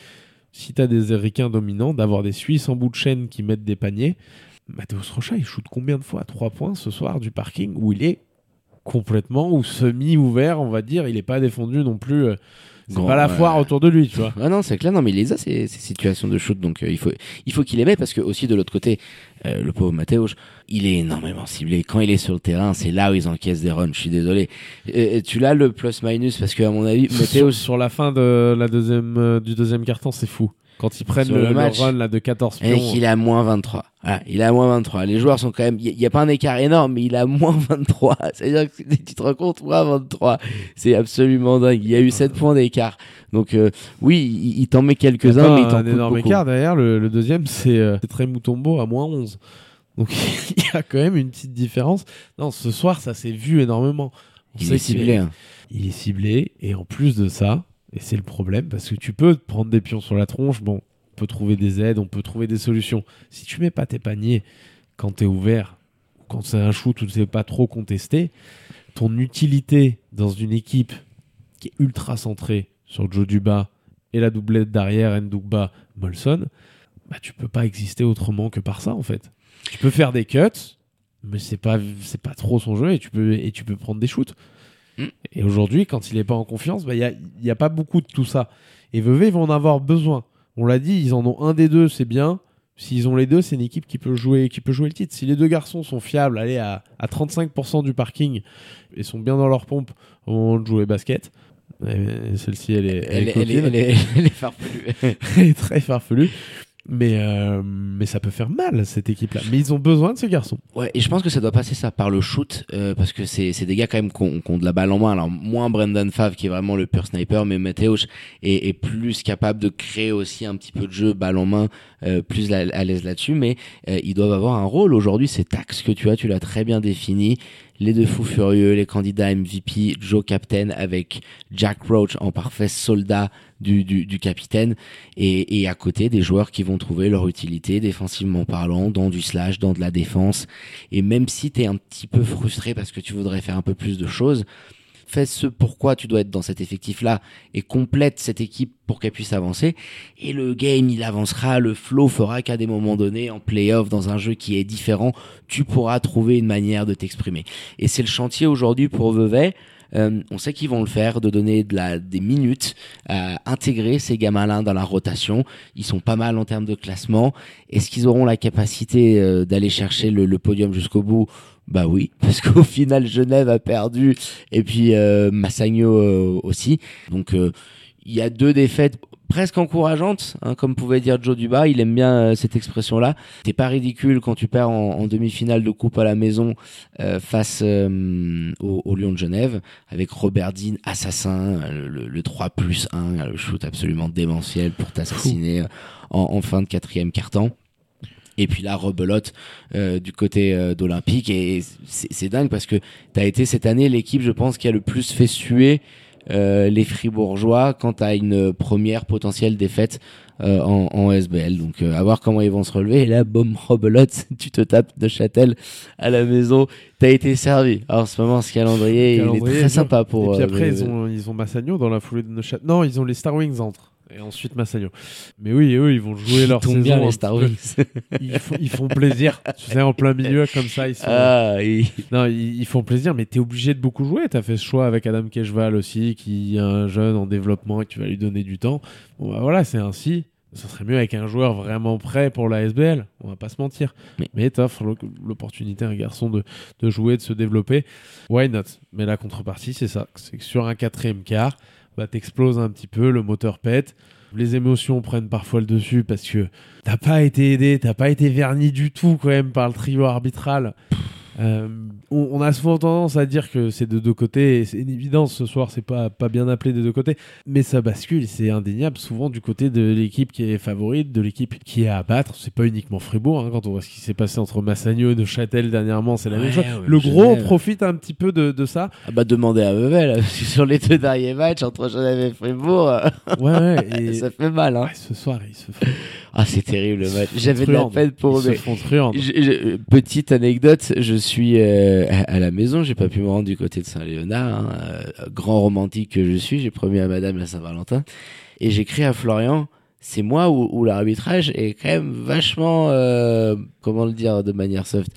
Speaker 2: Si t'as des Américains dominants, d'avoir des Suisses en bout de chaîne qui mettent des paniers. Mathéus Rocha, il shoot combien de fois? À 3 points ce soir du parking où il est complètement ou semi-ouvert, on va dire. Il n'est pas défendu non plus. euh, C'est
Speaker 1: Grand,
Speaker 2: pas la foire autour de lui, tu vois.
Speaker 1: Ah non, c'est clair, non, mais il les a ces, ces situations de shoot, donc euh, il faut, il faut qu'il les mette parce que aussi de l'autre côté, euh, le pauvre Mateusz, il est énormément ciblé. Quand il est sur le terrain, c'est là où ils encaissent des runs. Je suis désolé. Euh, tu l'as le plus minus parce que à mon avis,
Speaker 2: sur,
Speaker 1: Mateusz,
Speaker 2: sur la fin de la deuxième, euh, du deuxième carton, c'est fou. Quand ils prennent le,
Speaker 1: le
Speaker 2: le
Speaker 1: match.
Speaker 2: run là, de 14
Speaker 1: et
Speaker 2: pions.
Speaker 1: qu'il est à moins 23. Voilà, il à moins 23. Les joueurs sont quand même, il n'y a, pas un écart énorme, mais il à moins 23. C'est-à-dire que tu te rends compte, moins 23. C'est absolument dingue. Il y a eu 7 points d'écart. Donc, euh, oui, il, il t'en met quelques-uns, mais il t'en
Speaker 2: un énorme
Speaker 1: beaucoup.
Speaker 2: écart derrière. Le, le deuxième, c'est euh, c'est Trey Mutombo à moins 11. Donc il y a quand même une petite différence. Non, ce soir, ça s'est vu énormément. On
Speaker 1: Il est ciblé. hein.
Speaker 2: il est ciblé et en plus de ça, et c'est le problème parce que tu peux prendre des pions sur la tronche, bon, on peut trouver des aides, on peut trouver des solutions. Si tu mets pas tes paniers quand tu es ouvert, ou quand c'est un shoot où c'est pas trop contesté, ton utilité dans une équipe qui est ultra centrée sur Joe Duba et la doublette derrière Ndugba Molson, bah tu peux pas exister autrement que par ça en fait. Tu peux faire des cuts, mais c'est pas c'est pas trop son jeu et tu peux et tu peux prendre des shoots. Et aujourd'hui, quand il est pas en confiance, bah il y a, y a pas beaucoup de tout ça. Et Vevey, ils vont en avoir besoin. On l'a dit, ils en ont un des deux, c'est bien. S'ils ont les deux, c'est une équipe qui peut jouer, qui peut jouer le titre. Si les deux garçons sont fiables, allez à, à 35% du parking et sont bien dans leur pompe au moment de jouer basket, et Celle-ci, elle est,
Speaker 1: Elle,
Speaker 2: elle
Speaker 1: est-
Speaker 2: est
Speaker 1: elle est,
Speaker 2: coquine.
Speaker 1: elle est, elle est farfelue.
Speaker 2: Elle est très farfelue. Mais, euh, mais ça peut faire mal, cette équipe-là. Mais ils ont besoin de ce garçon.
Speaker 1: Ouais, et je pense que ça doit passer ça par le shoot, euh, parce que c'est des gars quand même qui ont, de la balle en main. Alors moins Brendan Favre qui est vraiment le pur sniper, mais Mateusz est, est plus capable de créer aussi un petit peu de jeu balle en main, euh, plus à l'aise là-dessus. Mais euh, ils doivent avoir un rôle aujourd'hui. Cet axe que tu as, tu l'as très bien défini. Les deux fous furieux, les candidats MVP, Joe Captain avec Jack Roach en parfait soldat du, du, capitaine et, et à côté des joueurs qui vont trouver leur utilité défensivement parlant dans du slash, dans de la défense. Et même si tu es un petit peu frustré parce que tu voudrais faire un peu plus de choses, fais ce pourquoi tu dois être dans cet effectif-là et complète cette équipe pour qu'elle puisse avancer. Et le game, il avancera, le flow fera qu'à des moments donnés, en playoff, dans un jeu qui est différent, tu pourras trouver une manière de t'exprimer. Et c'est le chantier aujourd'hui pour Vevey. Euh, on sait qu'ils vont le faire, de donner des minutes à intégrer ces gamins-là dans la rotation. Ils sont pas mal en termes de classement. Est-ce qu'ils auront la capacité euh, d'aller chercher le podium jusqu'au bout? Bah oui, parce qu'au final Genève a perdu et puis euh, Massagno euh, aussi. Donc euh, il y a deux défaites presque encourageantes, hein, comme pouvait dire Joe Duba. Il aime bien euh, cette expression-là. T'es pas ridicule quand tu perds en, en demi-finale de coupe à la maison euh, face au, au Lyon de Genève avec Robert Dean, assassin, le, le 3 plus 1, le shoot absolument démentiel pour t'assassiner en, en fin de quatrième quart-temps. Et puis là, rebelote euh, du côté euh, d'Olympique. Et c'est dingue parce que tu as été cette année l'équipe, je pense, qui a le plus fait suer euh, les Fribourgeois quant à une première potentielle défaite en, en SBL. Donc, à voir comment ils vont se relever. Et là, boum, rebelote, tu te tapes de Châtel à la maison. T'as été servi. Alors, en ce moment, ce calendrier, il est très sympa pour.
Speaker 2: et puis après, ils ont, ils ont Massagno dans la foulée de Neuchâtel. Non, ils ont les Star Wings entre. Et ensuite Massagno. Mais oui, eux, ils vont jouer leur
Speaker 1: Ils
Speaker 2: saison.
Speaker 1: bien les Star.
Speaker 2: Ils, font, ils font plaisir. tu sais, en plein milieu, comme ça, ils sont.
Speaker 1: ah, oui.
Speaker 2: Non, ils, ils font plaisir, mais t'es obligé de beaucoup jouer. T'as fait ce choix avec Adam Keshval aussi, qui est un jeune en développement et que tu vas lui donner du temps. Bon, bah voilà, c'est ainsi. Ça serait mieux avec un joueur vraiment prêt pour la SBL. On va pas se mentir.
Speaker 1: Mais-
Speaker 2: Mais t'offres l'o- l'opportunité à un garçon de, de jouer, de se développer. Why not? Mais la contrepartie, c'est ça. C'est que sur un quatrième quart, bah, t'exploses un petit peu, le moteur pète. Les émotions prennent parfois le dessus parce que t'as pas été aidé, t'as pas été verni du tout quand même par le trio arbitral. Euh, on, on, a souvent tendance à dire que c'est de deux côtés, et c'est une évidence ce soir, c'est pas, pas bien appelé des deux côtés, mais ça bascule, c'est indéniable, souvent du côté de l'équipe qui est favorite, de l'équipe qui est à battre. C'est pas uniquement Fribourg, hein, quand on voit ce qui s'est passé entre Massagno et Neuchâtel dernièrement, c'est la même chose. le gros profite un petit peu de, de ça.
Speaker 1: Ah bah demandez à Vevel, sur les deux derniers matchs entre Genève et Fribourg,
Speaker 2: ouais, et...
Speaker 1: ça fait mal. Hein.
Speaker 2: ce soir, il se fait
Speaker 1: ah, c'est terrible le match. J'avais de la peine pour eux. Petite anecdote, je suis euh, à la maison, j'ai pas pu me rendre du côté de Saint-Léonard. Hein, euh, grand romantique que je suis, j'ai promis à Madame la Saint-Valentin. Et j'écris à Florian, c'est moi où, l'arbitrage est quand même vachement, euh, comment le dire de manière soft,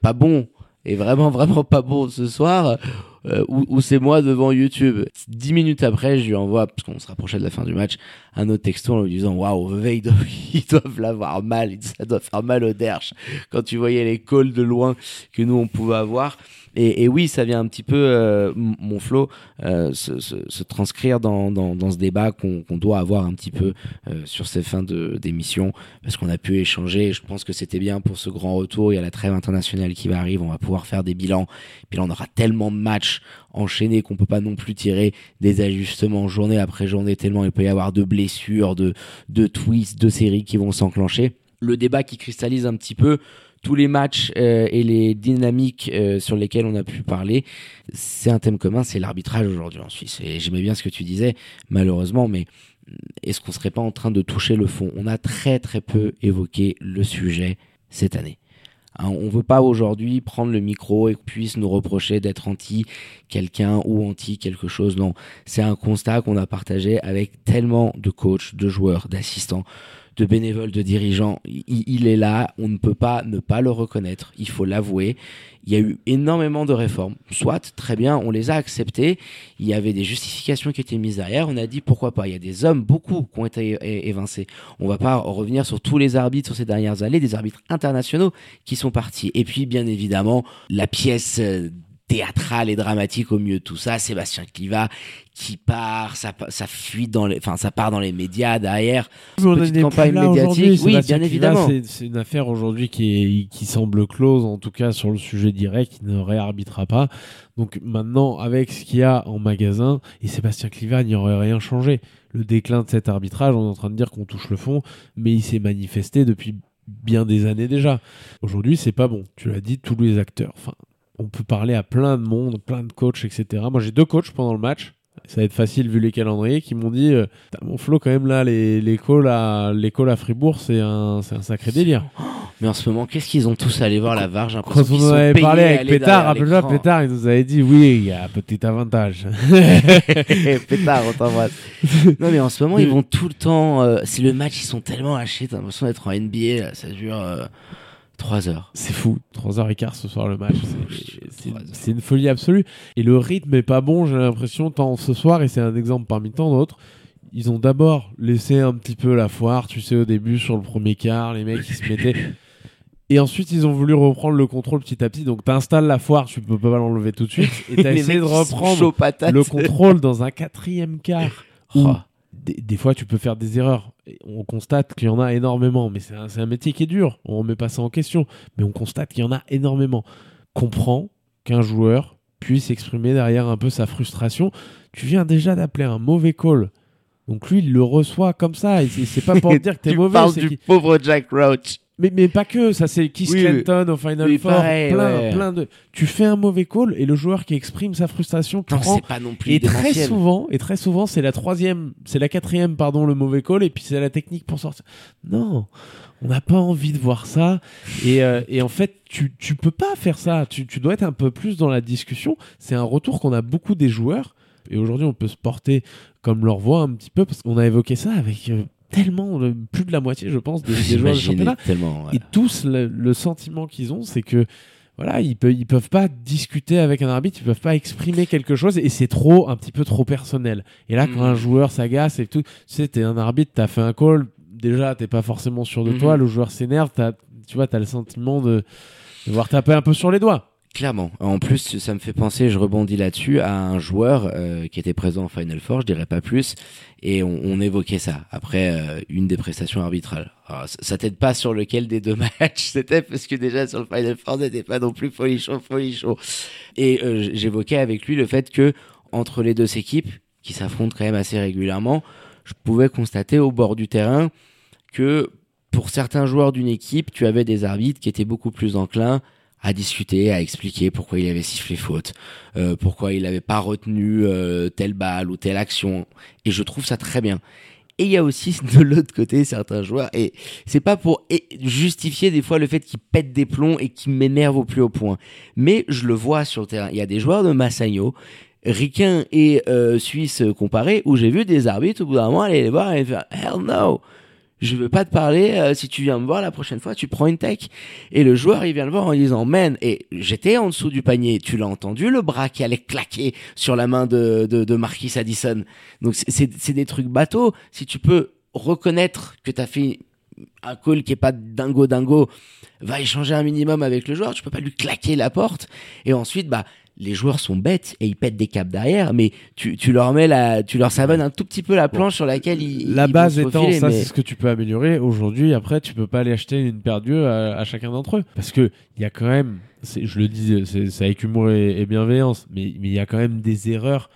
Speaker 1: pas bon. Et vraiment, vraiment pas bon ce soir euh, ou, c'est moi devant YouTube. Dix minutes après, je lui envoie, parce qu'on se rapprochait de la fin du match, un autre texto en lui disant Waouh, ils doivent, l'avoir mal, ça doit faire mal au derche. Quand tu voyais les calls de loin que nous on pouvait avoir. Et, oui, ça vient un petit peu, euh, mon flow, euh, se, se, se, transcrire dans, dans, dans ce débat qu'on qu'on doit avoir un petit peu euh, sur ces fins d'émission, parce qu'on a pu échanger. Je pense que c'était bien pour ce grand retour. Il y a la trêve internationale qui va arriver. On va pouvoir faire des bilans. Puis là, on aura tellement de matchs enchaînés qu'on peut pas non plus tirer des ajustements journée après journée, tellement il peut y avoir de blessures, de, de twists, de séries qui vont s'enclencher. Le débat qui cristallise un petit peu, tous les matchs euh, et les dynamiques euh, sur lesquelles on a pu parler, c'est un thème commun, c'est l'arbitrage aujourd'hui en Suisse. Et j'aimais bien ce que tu disais, malheureusement, mais est-ce qu'on serait pas en train de toucher le fond? On a très très peu évoqué le sujet cette année. Hein, on veut pas aujourd'hui prendre le micro et puisse nous reprocher d'être anti quelqu'un ou anti quelque chose. Non, c'est un constat qu'on a partagé avec tellement de coachs, de joueurs, d'assistants de bénévoles, de dirigeants. Il, est là, on ne peut pas ne pas le reconnaître, il faut l'avouer. Il y a eu énormément de réformes, soit très bien, on les a acceptées. Il y avait des justifications qui étaient mises derrière. On a dit pourquoi pas? Il y a des hommes, beaucoup, qui ont été évincés. On va pas revenir sur tous les arbitres sur ces dernières années, des arbitres internationaux qui sont partis. Et puis, bien évidemment, la pièce théâtral et dramatique au mieux de tout ça. Sébastien Cliva qui part, ça, ça fuit dans les, enfin, ça part dans les médias derrière.
Speaker 2: Petite campagne médiatique. Oui, bien évidemment. C'est une affaire aujourd'hui qui, est, qui semble close, en tout cas sur le sujet direct, qui ne réarbitrera pas. Donc maintenant, avec ce qu'il y a en magasin, et Sébastien Cliva n'y aurait rien changé. Le déclin de cet arbitrage, on est en train de dire qu'on touche le fond, mais il s'est manifesté depuis bien des années déjà. Aujourd'hui, c'est pas bon. Tu l'as dit, tous les acteurs. Enfin, on peut parler à plein de monde, plein de coachs, etc. Moi, j'ai deux coachs pendant le match. Ça va être facile vu les calendriers qui m'ont dit euh, mon flow quand même là les les calls à à Fribourg c'est un c'est un sacré délire.
Speaker 1: Mais en ce moment qu'est-ce qu'ils ont tous allé voir la varge?
Speaker 2: Quand on en avait parlé avec Pétard, rappelle-toi Pétard il nous avait dit oui il y a un petit avantage.
Speaker 1: Pétard on t'embrasse. non mais en ce moment ils vont tout le temps euh, c'est le match ils sont tellement hachés t'as l'impression d'être en NBA ça dure euh, 3 heures.
Speaker 2: C'est fou. 3 heures et quart ce soir le match. C'est une folie absolue. Et le rythme est pas bon, j'ai l'impression, tant ce soir, et c'est un exemple parmi tant d'autres. Ils ont d'abord laissé un petit peu la foire, tu sais, au début, sur le premier quart, les mecs, ils se mettaient. Et ensuite, ils ont voulu reprendre le contrôle petit à petit. Donc, t'installes la foire, tu peux pas l'enlever tout de suite. Et t'as essayé de reprendre le contrôle dans un quatrième quart. Oh des, fois, tu peux faire des erreurs. on constate qu'il y en a énormément, mais c'est un, métier qui est dur. On ne met pas ça en question, mais on constate qu'il y en a énormément. Comprends qu'un joueur puisse exprimer derrière un peu sa frustration. Tu viens déjà d'appeler un mauvais call. Donc lui, il le reçoit comme ça. Et c'est pas pour dire que t'es mauvais.
Speaker 1: Tu parles du pauvre Jack Roach.
Speaker 2: Mais, mais pas que, ça c'est Keith Clinton au Final Four, plein, plein de. Tu fais un mauvais call et le joueur qui exprime sa frustration
Speaker 1: prend. pas non plus
Speaker 2: et très souvent, et très souvent, c'est la troisième, c'est la quatrième, pardon, le mauvais call et puis c'est la technique pour sortir. Non, on n'a pas envie de voir ça. Et, euh, et en fait, tu, tu peux pas faire ça. Tu, tu dois être un peu plus dans la discussion. C'est un retour qu'on a beaucoup des joueurs. Et aujourd'hui, on peut se porter comme leur voix un petit peu parce qu'on a évoqué ça avec euh, tellement, plus de la moitié, je pense, des, joueurs de championnat. Et tous, le, sentiment qu'ils ont, c'est que voilà, ils, peuvent, ils peuvent pas discuter avec un arbitre, ils peuvent pas exprimer quelque chose et c'est trop, un petit peu trop personnel. Et là, quand un mm. joueur s'agace et tout, tu sais, t'es un arbitre, t'as fait un call, déjà, t'es pas forcément sûr de toi, mm-hmm. le joueur s'énerve, tu vois, t'as le sentiment de, de voir taper un peu sur les doigts.
Speaker 1: Clairement. En plus, ça me fait penser, je rebondis là-dessus, à un joueur euh, qui était présent en Final Four, je dirais pas plus, et on, on évoquait ça après euh, une des prestations arbitrales. Alors, ça, t'aide pas sur lequel des deux matchs c'était, parce que déjà sur le Final Four, c'était pas non plus folichon, folichon. Et euh, j'évoquais avec lui le fait que entre les deux équipes, qui s'affrontent quand même assez régulièrement, je pouvais constater au bord du terrain que pour certains joueurs d'une équipe, tu avais des arbitres qui étaient beaucoup plus enclins à discuter, à expliquer pourquoi il avait sifflé faute, euh, pourquoi il n'avait pas retenu euh, telle balle ou telle action. Et je trouve ça très bien. Et il y a aussi de l'autre côté certains joueurs, et c'est pas pour justifier des fois le fait qu'ils pètent des plombs et qu'ils m'énervent au plus haut point. Mais je le vois sur le terrain. Il y a des joueurs de Massagno, ricains et euh, suisses comparés, où j'ai vu des arbitres au bout d'un moment aller les voir et faire Hell no! Je veux pas te parler. euh, si tu viens me voir la prochaine fois, tu prends une tech. Et le joueur, il vient le voir en disant, man, et j'étais en dessous du panier. Tu l'as entendu, le bras qui allait claquer sur la main de, de, de Marquis Addison. Donc, c'est- des trucs bateaux. Si tu peux reconnaître que t'as fait un call qui est pas dingo dingo, va échanger un minimum avec le joueur. Tu peux pas lui claquer la porte. Et ensuite, bah, les joueurs sont bêtes et ils pètent des câbles derrière, mais tu, tu leur mets la, tu leur savonnes un tout petit peu la planche sur laquelle ils,
Speaker 2: La
Speaker 1: ils vont
Speaker 2: base
Speaker 1: se
Speaker 2: étant, ça c'est ce que tu peux améliorer. Aujourd'hui, après, tu peux pas aller acheter une paire d'yeux à, à chacun d'entre eux. Parce que il y a quand même, je le dis, c'est avec humour et, et bienveillance, mais mais il y a quand même des erreurs.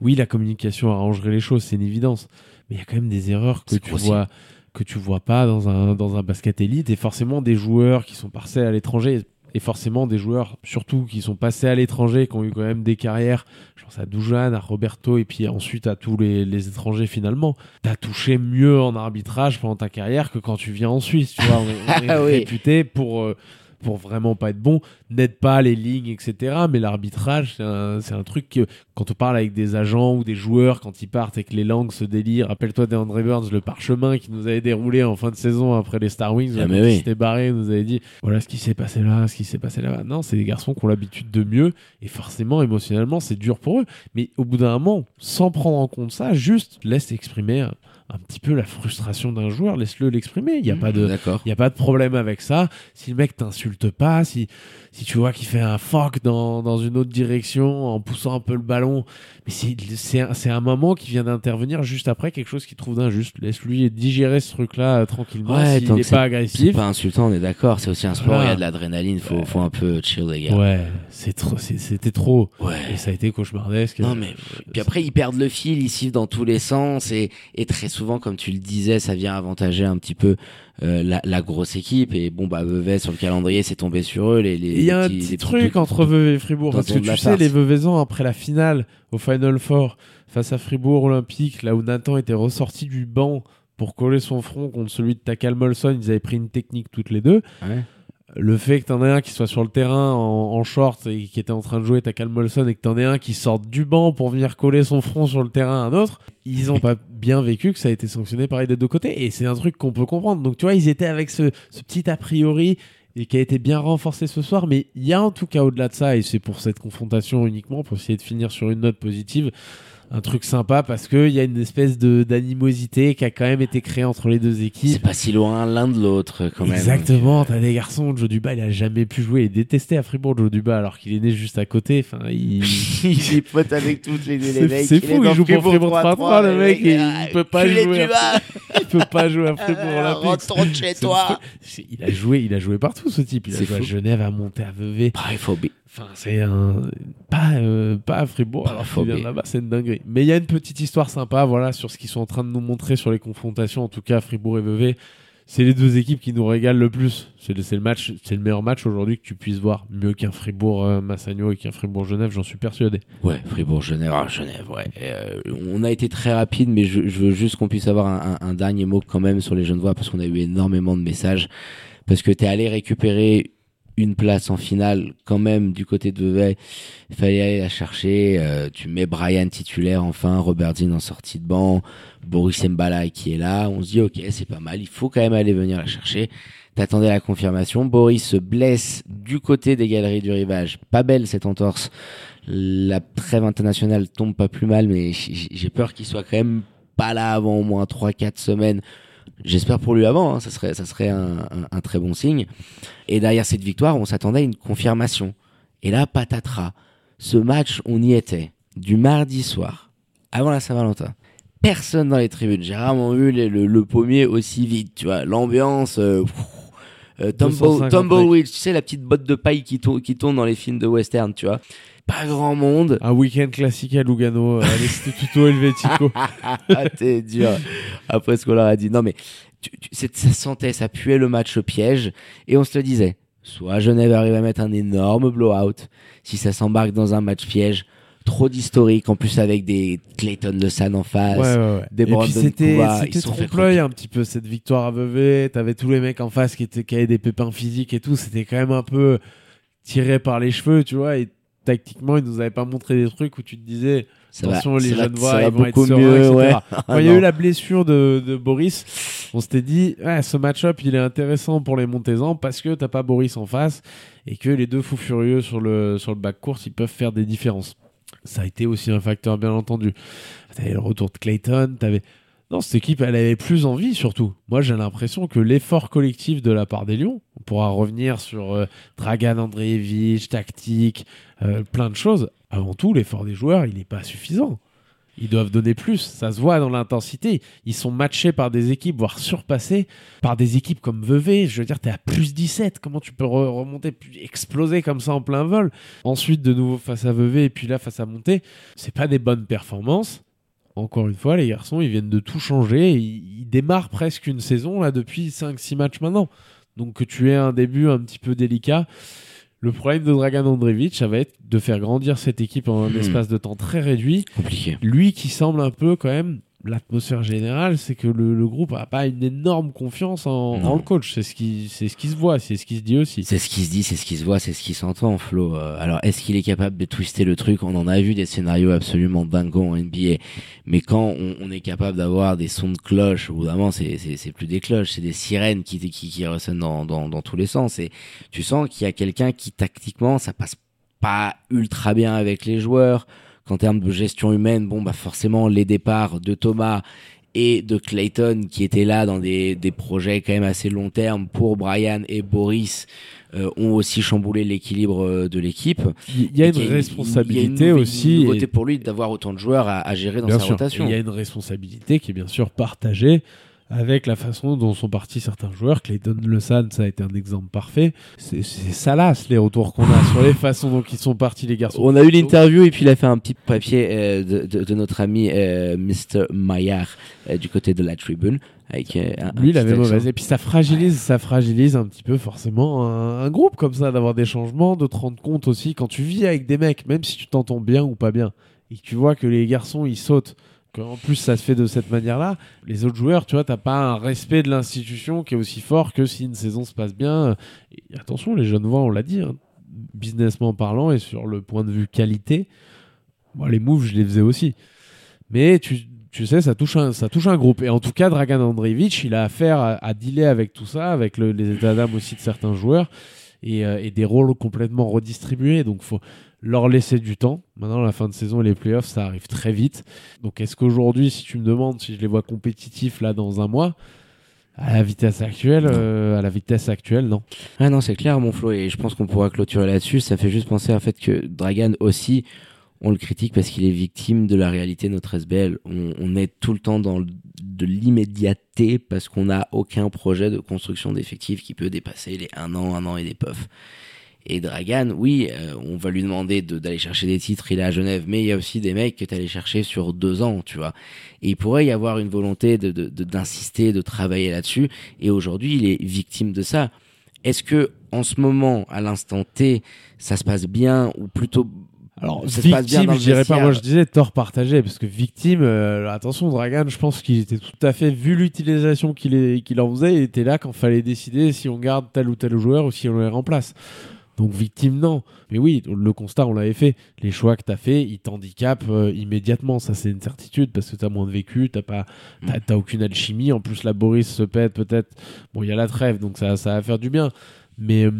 Speaker 2: Oui, la communication arrangerait les choses, c'est une évidence. Mais il y a quand même des erreurs que tu vois que tu vois pas dans un dans un basket élite et forcément des joueurs qui sont passés à l'étranger et forcément des joueurs surtout qui sont passés à l'étranger qui ont eu quand même des carrières. Je pense à Dujan, à Roberto et puis ensuite à tous les, les étrangers finalement. T'as touché mieux en arbitrage pendant ta carrière que quand tu viens en Suisse tu vois. On est, on est
Speaker 1: Ah
Speaker 2: réputé pour euh, pour vraiment pas être bon n'aide pas les lignes etc mais l'arbitrage c'est un, un truc que quand on parle avec des agents ou des joueurs quand ils partent et que les langues se délirent rappelle-toi d'Andre Burns le parchemin qui nous avait déroulé en fin de saison après les Star Wings
Speaker 1: Ah, mais oui.
Speaker 2: s'était barré nous avait dit voilà ce qui s'est passé là ce qui s'est passé là non c'est des garçons qui ont l'habitude de mieux et forcément émotionnellement c'est dur pour eux. Mais au bout d'un moment sans prendre en compte ça juste laisse exprimer un, petit peu la frustration d'un joueur laisse-le l'exprimer il n'y a pas de
Speaker 1: D'accord.
Speaker 2: il n'y a pas de problème avec ça. Si le mec t'insulte pas, si, si tu vois qu'il fait un fuck dans, dans une autre direction en poussant un peu le ballon, mais c'est- c'est un, un moment qui vient d'intervenir juste après quelque chose qu'il trouve d'injuste. Laisse-lui digérer ce truc-là euh, tranquillement
Speaker 1: Ouais,
Speaker 2: s'il n'est pas
Speaker 1: C'est
Speaker 2: agressif.
Speaker 1: pas insultant, on est d'accord. C'est aussi un sport,
Speaker 2: Voilà.
Speaker 1: il y a de l'adrénaline, faut, faut un peu chill, les gars.
Speaker 2: Ouais, c'est trop, c'était trop.
Speaker 1: Ouais.
Speaker 2: Et ça a été cauchemardesque.
Speaker 1: Non, mais puis après, ils perdent le fil, ils sifflent dans tous les sens et, et très souvent, comme tu le disais, ça vient avantager un petit peu euh, la, la grosse équipe. Et bon, bah, Vevey, sur le calendrier, c'est tombé sur eux. Les, les,
Speaker 2: Il y a un petit truc entre Vevey et Fribourg. Parce que tu sais, les Veveysans, après la finale au Final Four face à Fribourg Olympique, là où Nathan était ressorti du banc pour coller son front contre celui de Takal Molson, ils avaient pris une technique toutes les deux.
Speaker 1: Ouais.
Speaker 2: Le fait que t'en aies un qui soit sur le terrain en, short et qui était en train de jouer Takal Molson et que t'en aies un qui sorte du banc pour venir coller son front sur le terrain à un autre, ils ont pas bien vécu que ça a été sanctionné pareil des deux côtés. Et c'est un truc qu'on peut comprendre. Donc tu vois, ils étaient avec ce, ce petit a priori et qui a été bien renforcé ce soir. Mais il y a en tout cas au-delà de ça, et c'est pour cette confrontation uniquement, pour essayer de finir sur une note positive, un truc sympa parce qu'il y a une espèce de d'animosité qui a quand même été créée entre les deux équipes.
Speaker 1: C'est pas si loin l'un de l'autre, quand même.
Speaker 2: Exactement, t'as des garçons, Joe Duba, il a jamais pu jouer, il est détesté à Fribourg, Joe Duba, alors qu'il est né juste à côté. Enfin, il...
Speaker 1: il est pote avec toutes les, les
Speaker 2: C'est-
Speaker 1: mecs.
Speaker 2: c'est
Speaker 1: est
Speaker 2: fou,
Speaker 1: dans
Speaker 2: il joue pour Fribourg 3-3, le mec, et
Speaker 1: ah,
Speaker 2: il peut pas jouer
Speaker 1: du
Speaker 2: à
Speaker 1: bas.
Speaker 2: il peut pas jouer à Fribourg Olympique.
Speaker 1: Rentre chez toi.
Speaker 2: Il a joué, il a joué partout ce type. Il a
Speaker 1: C'est
Speaker 2: joué à. Genève, à Monté, à Vevey.
Speaker 1: Ah, il
Speaker 2: Enfin, c'est un pas euh, pas à Fribourg. Alors qu'il vient là-bas, c'est une dinguerie. Mais il y a une petite histoire sympa, voilà, sur ce qu'ils sont en train de nous montrer sur les confrontations. En tout cas, Fribourg et Vevey, c'est les deux équipes qui nous régalent le plus. C'est le, c'est le meilleur match aujourd'hui que tu puisses voir, mieux qu'un Fribourg euh, Massagno et qu'un Fribourg Genève, j'en suis persuadé.
Speaker 1: Ouais, Fribourg, Genève, ah, Genève, ouais. Euh, on a été très rapide, mais je, veux juste qu'on puisse avoir un, dernier mot quand même sur les Genevois parce qu'on a eu énormément de messages. Parce que t'es allé récupérer une place en finale quand même du côté de Vevey. Il fallait aller la chercher. Euh, tu mets Brian titulaire enfin, Robert Dean en sortie de banc, Boris Mbala qui est là. On se dit ok, c'est pas mal. Il faut quand même aller venir la chercher. T'attendais la confirmation. Boris se blesse du côté des galeries du rivage. Pas belle cette entorse. La trêve internationale tombe pas plus mal, mais j'ai peur qu'il soit quand même pas là avant au moins 3-4 semaines. J'espère pour lui avant, hein, ça serait, ça serait un, un- un très bon signe. Et derrière cette victoire, on s'attendait à une confirmation. Et là, patatras. Ce match, on y était du mardi soir, avant la Saint-Valentin. Personne dans les tribunes. J'ai rarement vu le, pommier aussi vite, tu vois. L'ambiance. Euh, euh tu sais, la petite botte de paille qui, qui tourne dans les films de western, tu vois. Pas grand monde.
Speaker 2: Un week-end classique à Lugano, à l'Instituto Helvetico.
Speaker 1: ah, t'es dur. Après ce qu'on leur a dit. Non, mais tu, ça sentait, ça puait le match au piège. Et on se le disait. Soit Genève arrive à mettre un énorme blowout. Si ça s'embarque dans un match piège, trop d'historique en plus avec des Clayton Le San en face
Speaker 2: ouais, ouais, ouais.
Speaker 1: des Brandon
Speaker 2: c'était trompe-l'œil un petit peu cette victoire à Vevey t'avais tous les mecs en face qui étaient qui avaient des pépins physiques et tout c'était quand même un peu tiré par les cheveux tu vois et tactiquement ils nous avaient pas montré des trucs où tu te disais attention les jeunes voix ils vont être sereins, etc. quand il y a eu la blessure de, de Boris on s'était dit ouais, ce match-up il est intéressant pour les Montezans parce que t'as pas Boris en face et que les deux fous furieux sur le sur le bac course ils peuvent faire des différences ça a été aussi un facteur, bien entendu. T'avais le retour de Clayton, t'avais. Non, cette équipe, elle avait plus envie, surtout. Moi, j'ai l'impression que l'effort collectif de la part des Lions, on pourra revenir sur euh, Dragan Andreevich, tactique, euh, plein de choses. Avant tout, l'effort des joueurs, il n'est pas suffisant. Ils doivent donner plus. Ça se voit dans l'intensité. Ils sont matchés par des équipes, voire surpassés par des équipes comme Vevey. Je veux dire, t'es à plus 17. Comment tu peux remonter, exploser comme ça en plein vol? Ensuite, de nouveau face à Vevey et puis là face à Monté. C'est pas des bonnes performances. Encore une fois, les garçons, ils viennent de tout changer. Ils, démarrent presque une saison là depuis 5-6 matchs maintenant. Donc que tu aies un début un petit peu délicat. Le problème de Dragan Andreevich, ça va être de faire grandir cette équipe en un hmm. espace de temps très réduit.
Speaker 1: Compliqué.
Speaker 2: Lui qui semble un peu quand même l'atmosphère générale, c'est que le, groupe a pas une énorme confiance en, le coach. C'est ce qui, c'est ce qui se voit, c'est ce qui se dit aussi.
Speaker 1: C'est ce qui se dit, c'est ce qui se voit, c'est ce qui s'entend, Flo. Euh, alors, est-ce qu'il est capable de twister le truc? On en a vu des scénarios absolument dingos en NBA, mais quand on, est capable d'avoir des sons de cloche, évidemment, c'est c'est plus des cloches, c'est des sirènes qui qui, qui ressonnent dans, dans dans tous les sens. Et tu sens qu'il y a quelqu'un qui tactiquement, ça passe pas ultra bien avec les joueurs qu'en termes de gestion humaine, bon bah forcément les départs de Thomas et de Clayton qui étaient là dans des, des projets quand même assez long terme pour Brian et Boris euh, ont aussi chamboulé l'équilibre euh, de l'équipe.
Speaker 2: Il y a une responsabilité aussi.
Speaker 1: Une pour lui d'avoir autant de joueurs à, à gérer dans sa rotation.
Speaker 2: Il y a une responsabilité qui est bien sûr partagée avec la façon dont sont partis certains joueurs. Clayton Le San, ça a été un exemple parfait. C'est salace les retours qu'on a sur les façons dont ils sont partis les garçons.
Speaker 1: On a eu l'interview et puis il a fait un petit papier euh, de, de, de, notre ami euh, Mr. Maillard euh, du côté de la tribune. Avec, un,
Speaker 2: Lui, il avait mauvaise. Et puis ça fragilise, ça fragilise un petit peu forcément un, un groupe comme ça, d'avoir des changements, de te rendre compte aussi quand tu vis avec des mecs, même si tu t'entends bien ou pas bien, et que tu vois que les garçons ils sautent en plus ça se fait de cette manière-là, les autres joueurs, tu vois, t'as pas un respect de l'institution qui est aussi fort que si une saison se passe bien. Et attention, les jeunes voix, on l'a dit, hein, businessment parlant et sur le point de vue qualité, les moves, je les faisais aussi. Mais tu, tu sais, ça touche, un, ça touche un groupe. Et en tout cas, Dragan Andreevich, il a affaire à, dealer avec tout ça, avec les états d'âme aussi de certains joueurs et, euh, et, des rôles complètement redistribués. Donc, faut leur laisser du temps. Maintenant, la fin de saison et les playoffs, ça arrive très vite. Donc, est-ce qu'aujourd'hui, si tu me demandes si je les vois compétitifs là dans un mois, à la vitesse actuelle, euh, à la vitesse actuelle, non.
Speaker 1: Ah non, c'est clair, mon Flo, et je pense qu'on pourra clôturer là-dessus. Ça fait juste penser à fait que Dragan aussi, on le critique parce qu'il est victime de la réalité de notre SBL. On, est tout le temps dans de l'immédiateté parce qu'on n'a aucun projet de construction d'effectifs qui peut dépasser les un an, un an et des puffs. Et Dragan, oui, euh, on va lui demander d'aller chercher des titres, il est à Genève, mais il y a aussi des mecs que tu allé chercher sur deux ans, tu vois. Et il pourrait y avoir une volonté de d'insister, de, de travailler là-dessus. Et aujourd'hui, il est victime de ça. Est-ce que en ce moment, à l'instant T, ça se passe bien ou plutôt
Speaker 2: alors, ça victime, se passe bien dans je dirais pas, moi je disais tort partagé, parce que victime, euh, attention, Dragan, je pense qu'il était tout à fait, vu l'utilisation qu'il qu'il en faisait, il était là quand fallait décider si on garde tel ou tel joueur ou si on les remplace. Donc victime, non. Mais oui, le constat, on l'avait fait. Les choix que tu as fait, ils t'handicapent euh, immédiatement. Ça, c'est une certitude parce que tu as moins de vécu, tu pas, mm. aucune alchimie. En plus, la Boris se pète peut-être. Bon, il y a la trêve, donc ça, ça va faire du bien. Mais euh,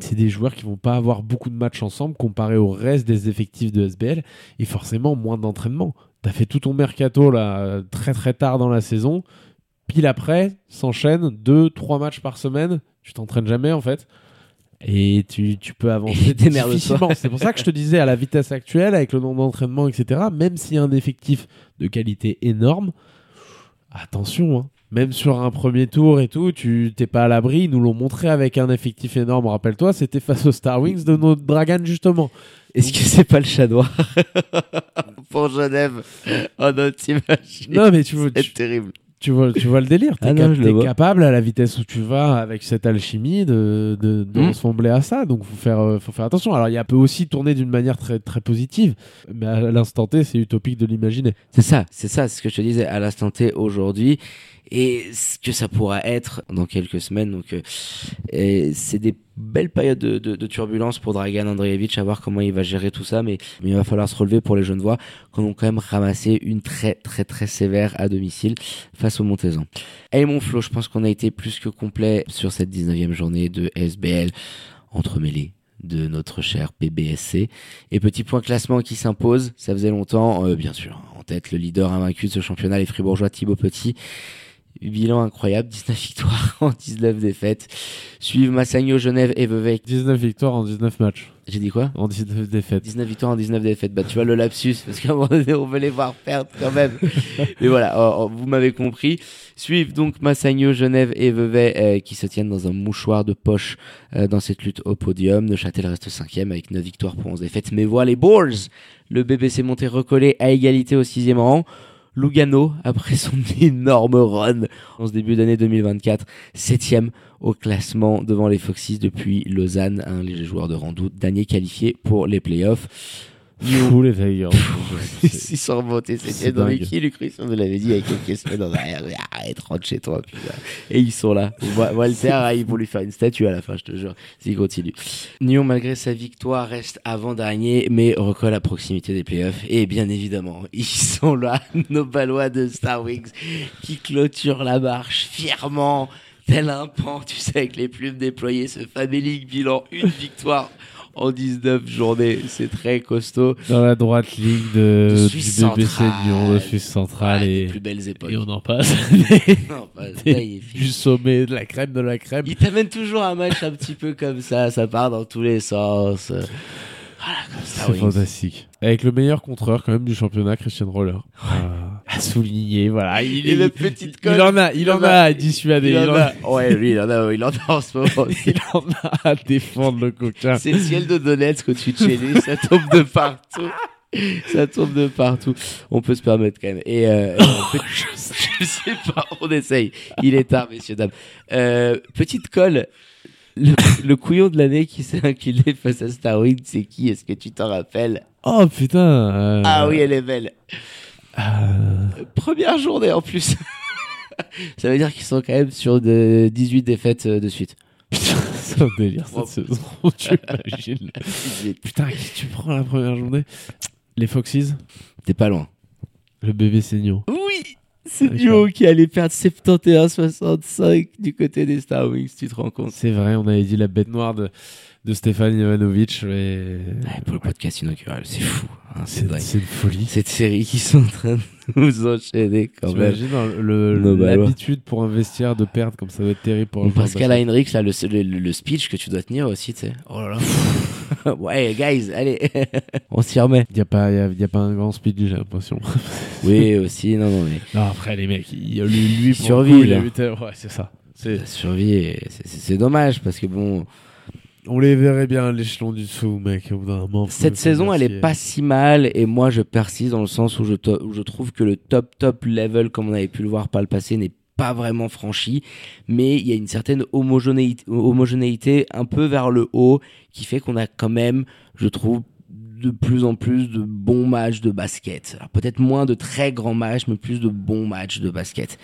Speaker 2: c'est des joueurs qui vont pas avoir beaucoup de matchs ensemble comparé au reste des effectifs de SBL et forcément moins d'entraînement. Tu as fait tout ton mercato là très très tard dans la saison. Pile après, s'enchaîne deux, trois matchs par semaine. Tu t'entraînes jamais en fait Et tu, tu peux avancer
Speaker 1: Démerde-toi.
Speaker 2: difficilement. C'est pour ça que je te disais, à la vitesse actuelle, avec le nombre d'entraînements, etc., même s'il y a un effectif de qualité énorme, attention, hein. même sur un premier tour et tout, tu t'es pas à l'abri. Ils nous l'ont montré avec un effectif énorme, rappelle-toi, c'était face aux Star Wings de notre Dragon, justement.
Speaker 1: Est-ce que c'est pas le chat noir pour Genève Oh non, t'imagines
Speaker 2: Non, mais tu vois,
Speaker 1: C'est
Speaker 2: tu,
Speaker 1: terrible.
Speaker 2: Tu vois, tu vois le délire. T'es
Speaker 1: Ah
Speaker 2: cap- capable, à la vitesse où tu vas, avec cette alchimie, de, de, de
Speaker 1: Mm.
Speaker 2: ressembler à ça. Donc, faut faire, euh, faut faire attention. Alors, il y a peut aussi tourner d'une manière très, très positive, mais à l'instant T, c'est utopique de l'imaginer.
Speaker 1: C'est ça, c'est ça, c'est ce que je te disais à l'instant T aujourd'hui. Et ce que ça pourra être dans quelques semaines. Donc, euh, et c'est des belles périodes de, de, de turbulence pour Dragan Andreevich, à voir comment il va gérer tout ça. Mais, mais il va falloir se relever pour les jeunes voix, qu'on ont quand même ramassé une très, très, très sévère à domicile face au Montezan. Et mon Flo, je pense qu'on a été plus que complet sur cette 19e journée de SBL entremêlée de notre cher PBSC. Et petit point classement qui s'impose, ça faisait longtemps, euh, bien sûr, en tête le leader invaincu de ce championnat, les Fribourgeois Thibaut Petit. Bilan incroyable, 19 victoires en 19 défaites. Suivent Massagno, Genève et Vevey.
Speaker 2: 19 victoires en 19 matchs.
Speaker 1: J'ai dit quoi?
Speaker 2: En 19 défaites.
Speaker 1: 19 victoires en 19 défaites. Bah, tu vois le lapsus, parce qu'à un moment donné, on veut les voir perdre quand même. Mais voilà, oh, oh, vous m'avez compris. Suivent donc Massagno, Genève et Vevey euh, qui se tiennent dans un mouchoir de poche euh, dans cette lutte au podium. Neuchâtel reste cinquième avec 9 victoires pour 11 défaites. Mais voilà les Bulls Le BBC monté recollé à égalité au sixième rang. Lugano, après son énorme run en ce début d'année 2024, septième au classement devant les Foxys depuis Lausanne, un léger joueur de rando, dernier qualifié pour les playoffs.
Speaker 2: Fou les Tigers.
Speaker 1: Ils sont remontés, c'était dans qui, Ruiz, on nous l'avait dit il y a quelques semaines en arrière. Arrête, rentre chez toi, putain. Et ils sont là. Wa- Walter, ah, ils vont lui faire une statue à la fin, je te jure, s'il continue. Nyon, malgré sa victoire, reste avant-dernier, mais recolle à proximité des playoffs. Et bien évidemment, ils sont là, nos Balois de Star Wings, qui clôturent la marche fièrement, tel un pan, tu sais, avec les plumes déployées, ce famélique bilan, une victoire en 19 journées, c'est très costaud.
Speaker 2: Dans la droite ligne de,
Speaker 1: De
Speaker 2: du BBC
Speaker 1: centrale.
Speaker 2: Lyon, de Suisse centrale
Speaker 1: Ouais,
Speaker 2: et,
Speaker 1: plus belles époques.
Speaker 2: et on en passe.
Speaker 1: Non,
Speaker 2: du sommet, de la crème de la crème.
Speaker 1: Il t'amène toujours un match un petit peu comme ça, ça part dans tous les sens. Voilà, comme ça,
Speaker 2: C'est fantastique. Avec le meilleur contreur quand même du championnat, Christian Roller. Ah, à souligner, voilà. Il,
Speaker 1: Et petite
Speaker 2: il en a, il, en a à dissuader.
Speaker 1: Il
Speaker 2: Il
Speaker 1: en
Speaker 2: a,
Speaker 1: a. Ouais, lui, il en a, il en a en ce moment.
Speaker 2: il en a à défendre le coquin.
Speaker 1: C'est le ciel de Donetsk chez lui, ça tombe de partout. Ça tombe de partout. On peut se permettre quand même. Et euh, je sais pas, on essaye. Il est tard, messieurs dames. Euh, petite colle. Le, le couillon de l'année qui s'est incliné face à Starwind, c'est qui? Est-ce que tu t'en rappelles?
Speaker 2: Oh putain. euh,
Speaker 1: Ah oui, elle est belle.
Speaker 2: Euh,
Speaker 1: Première journée en plus. Ça veut dire qu'ils sont quand même sur de 18 défaites euh, de suite.
Speaker 2: Putain, c'est un délire cette saison. tu imagines. Putain, qui tu prends la première journée? Les Foxes,
Speaker 1: T'es pas loin.
Speaker 2: le bébé Seignon.
Speaker 1: Oui, ce
Speaker 2: D'accord.
Speaker 1: duo qui allait perdre 71-65 du côté des Star Wings, tu te rends compte?
Speaker 2: C'est vrai, on avait dit la bête noire de, de Stéphane Ivanovic. Mais...
Speaker 1: Ouais, Pour le podcast inaugural, c'est fou. hein, c'est
Speaker 2: une folie.
Speaker 1: Cette série qui sont en train de nous enchaîner quand même.
Speaker 2: Hein, l'habitude pour un vestiaire de perdre comme ça doit être terrible pour un
Speaker 1: Pascal. Heinrich, là, le, le, le speech que tu dois tenir aussi, tu sais. Oh là là. ouais, guys, allez, on s'y remet.
Speaker 2: Il n'y a, pas- y a, y a pas un grand speed, j'ai l'impression.
Speaker 1: Oui, aussi, non, non, mais
Speaker 2: non, après, les mecs, il, lui, lui pour coup, il a
Speaker 1: là.
Speaker 2: eu tel- Ouais, c'est ça.
Speaker 1: La survie, est- c'est- c'est c'est dommage parce que bon,
Speaker 2: On les verrait bien à l'échelon du dessous, mec,
Speaker 1: Cette saison, elle est pas si mal et moi je persiste dans le sens où je, to- où je trouve que le top top level, comme on avait pu le voir par le passé, n'est pas vraiment franchi, mais il y a une certaine homogénéité, homogénéité un peu vers le haut qui fait qu'on a quand même, je trouve, de plus en plus de bons matchs de basket. Alors peut-être moins de très grands matchs, mais plus de bons matchs de basket.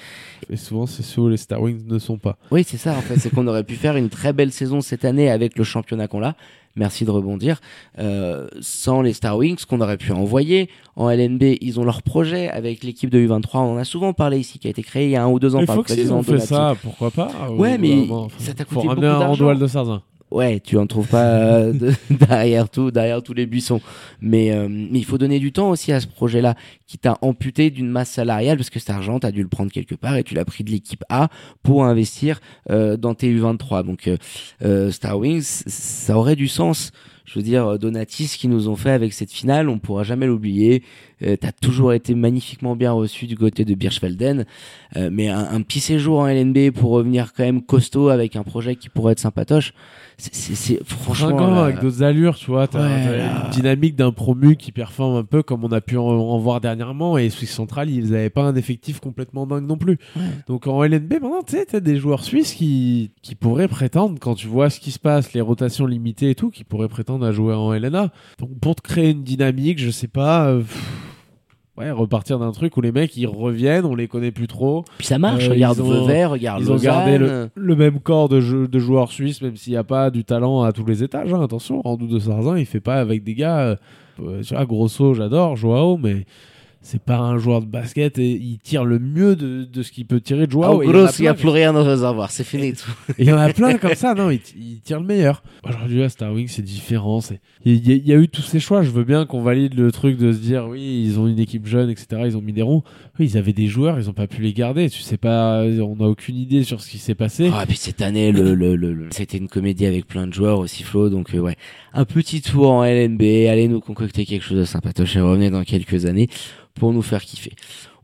Speaker 2: Et souvent, c'est ceux où les Star Wings ne sont pas.
Speaker 1: Oui, c'est ça en fait, c'est qu'on aurait pu faire une très belle saison cette année avec le championnat qu'on a. Merci de rebondir. Euh, sans les Star Wings qu'on aurait pu envoyer en LNB, ils ont leur projet avec l'équipe de U23. On en a souvent parlé ici, qui a été créé il y a un ou deux ans
Speaker 2: Les
Speaker 1: par le président
Speaker 2: ont fait
Speaker 1: Donati.
Speaker 2: ça, pourquoi pas
Speaker 1: Ouais,
Speaker 2: Au
Speaker 1: mais
Speaker 2: moment,
Speaker 1: ça t'a coûté
Speaker 2: ramener
Speaker 1: beaucoup
Speaker 2: un
Speaker 1: d'argent.
Speaker 2: De Sarzin.
Speaker 1: Ouais, tu en trouves pas derrière tout, derrière tous les buissons. Mais, mais il faut donner du temps aussi à ce projet-là, qui t'a amputé d'une masse salariale, parce que cet argent, t'as dû le prendre quelque part et tu l'as pris de l'équipe A pour investir dans tes U23. Donc Star Wings, ça aurait du sens je veux dire, Donatis qui nous ont fait avec cette finale, on pourra jamais l'oublier. Euh, T'as toujours été magnifiquement bien reçu du côté de Birchfelden, euh, mais un, un, petit séjour en LNB pour revenir quand même costaud avec un projet qui pourrait être sympatoche. C'est franchement
Speaker 2: avec d'autres allures, tu vois. T'as une dynamique d'un promu qui performe un peu comme on a pu en, voir dernièrement. Et Suisse Central, ils n'avaient pas un effectif complètement dingue non plus. Donc en LNB, maintenant, tu sais, t'as des joueurs suisses qui qui pourraient prétendre, quand tu vois ce qui se passe, les rotations limitées et tout, qui pourraient prétendre à jouer en LNA. Donc pour te créer une dynamique, je sais pas. Euh, ouais, repartir d'un truc où les mecs ils reviennent, on les connaît plus trop.
Speaker 1: Puis ça marche, euh, regarde Vevert, regarde
Speaker 2: Ils ont gardé le, même corps de, jeu, de joueurs suisses, même s'il n'y a pas du talent à tous les étages. Hein. Attention, Randou de Sarzin, il fait pas avec des gars. Euh, tu vois, Grosso, j'adore, Joao, mais c'est pas un joueur de basket et il tire le mieux de, de ce qu'il peut tirer de Joao.
Speaker 1: En gros, il n'y a, plus rien au réservoir, c'est fini tout.
Speaker 2: il y en a plein comme ça, non, il, tire le meilleur. Aujourd'hui, à Star Wings, c'est différent. Il y, a eu tous ces choix. Je veux bien qu'on valide le truc de se dire, oui, ils ont une équipe jeune, etc. Ils ont mis des ronds. Oui, ils avaient des joueurs, ils n'ont pas pu les garder. Tu sais pas, on n'a aucune idée sur ce qui s'est passé.
Speaker 1: Ah, puis cette année, le, le, le, c'était une comédie avec plein de joueurs aussi, Flo. Donc, euh, ouais, un petit tour en LNB. Allez nous concocter quelque chose de sympatoche et revenez dans quelques années pour nous faire kiffer.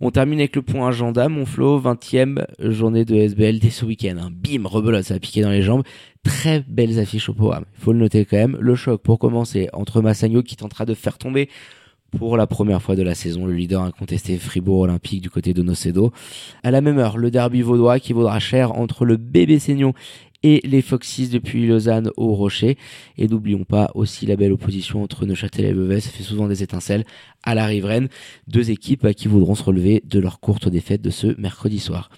Speaker 1: On termine avec le point agenda, mon flow, 20e journée de SBL dès ce week-end. Hein. Bim, rebelote, ça a piqué dans les jambes. Très belles affiches au programme. Il faut le noter quand même. Le choc pour commencer entre Massagno qui tentera de faire tomber pour la première fois de la saison le leader incontesté Fribourg Olympique du côté de Nocedo. À la même heure, le derby vaudois qui vaudra cher entre le bébé Seignon et les Foxys depuis Lausanne au Rocher. Et n'oublions pas aussi la belle opposition entre Neuchâtel et Vevey, ça fait souvent des étincelles à la riveraine. Deux équipes qui voudront se relever de leur courte défaite de ce mercredi soir.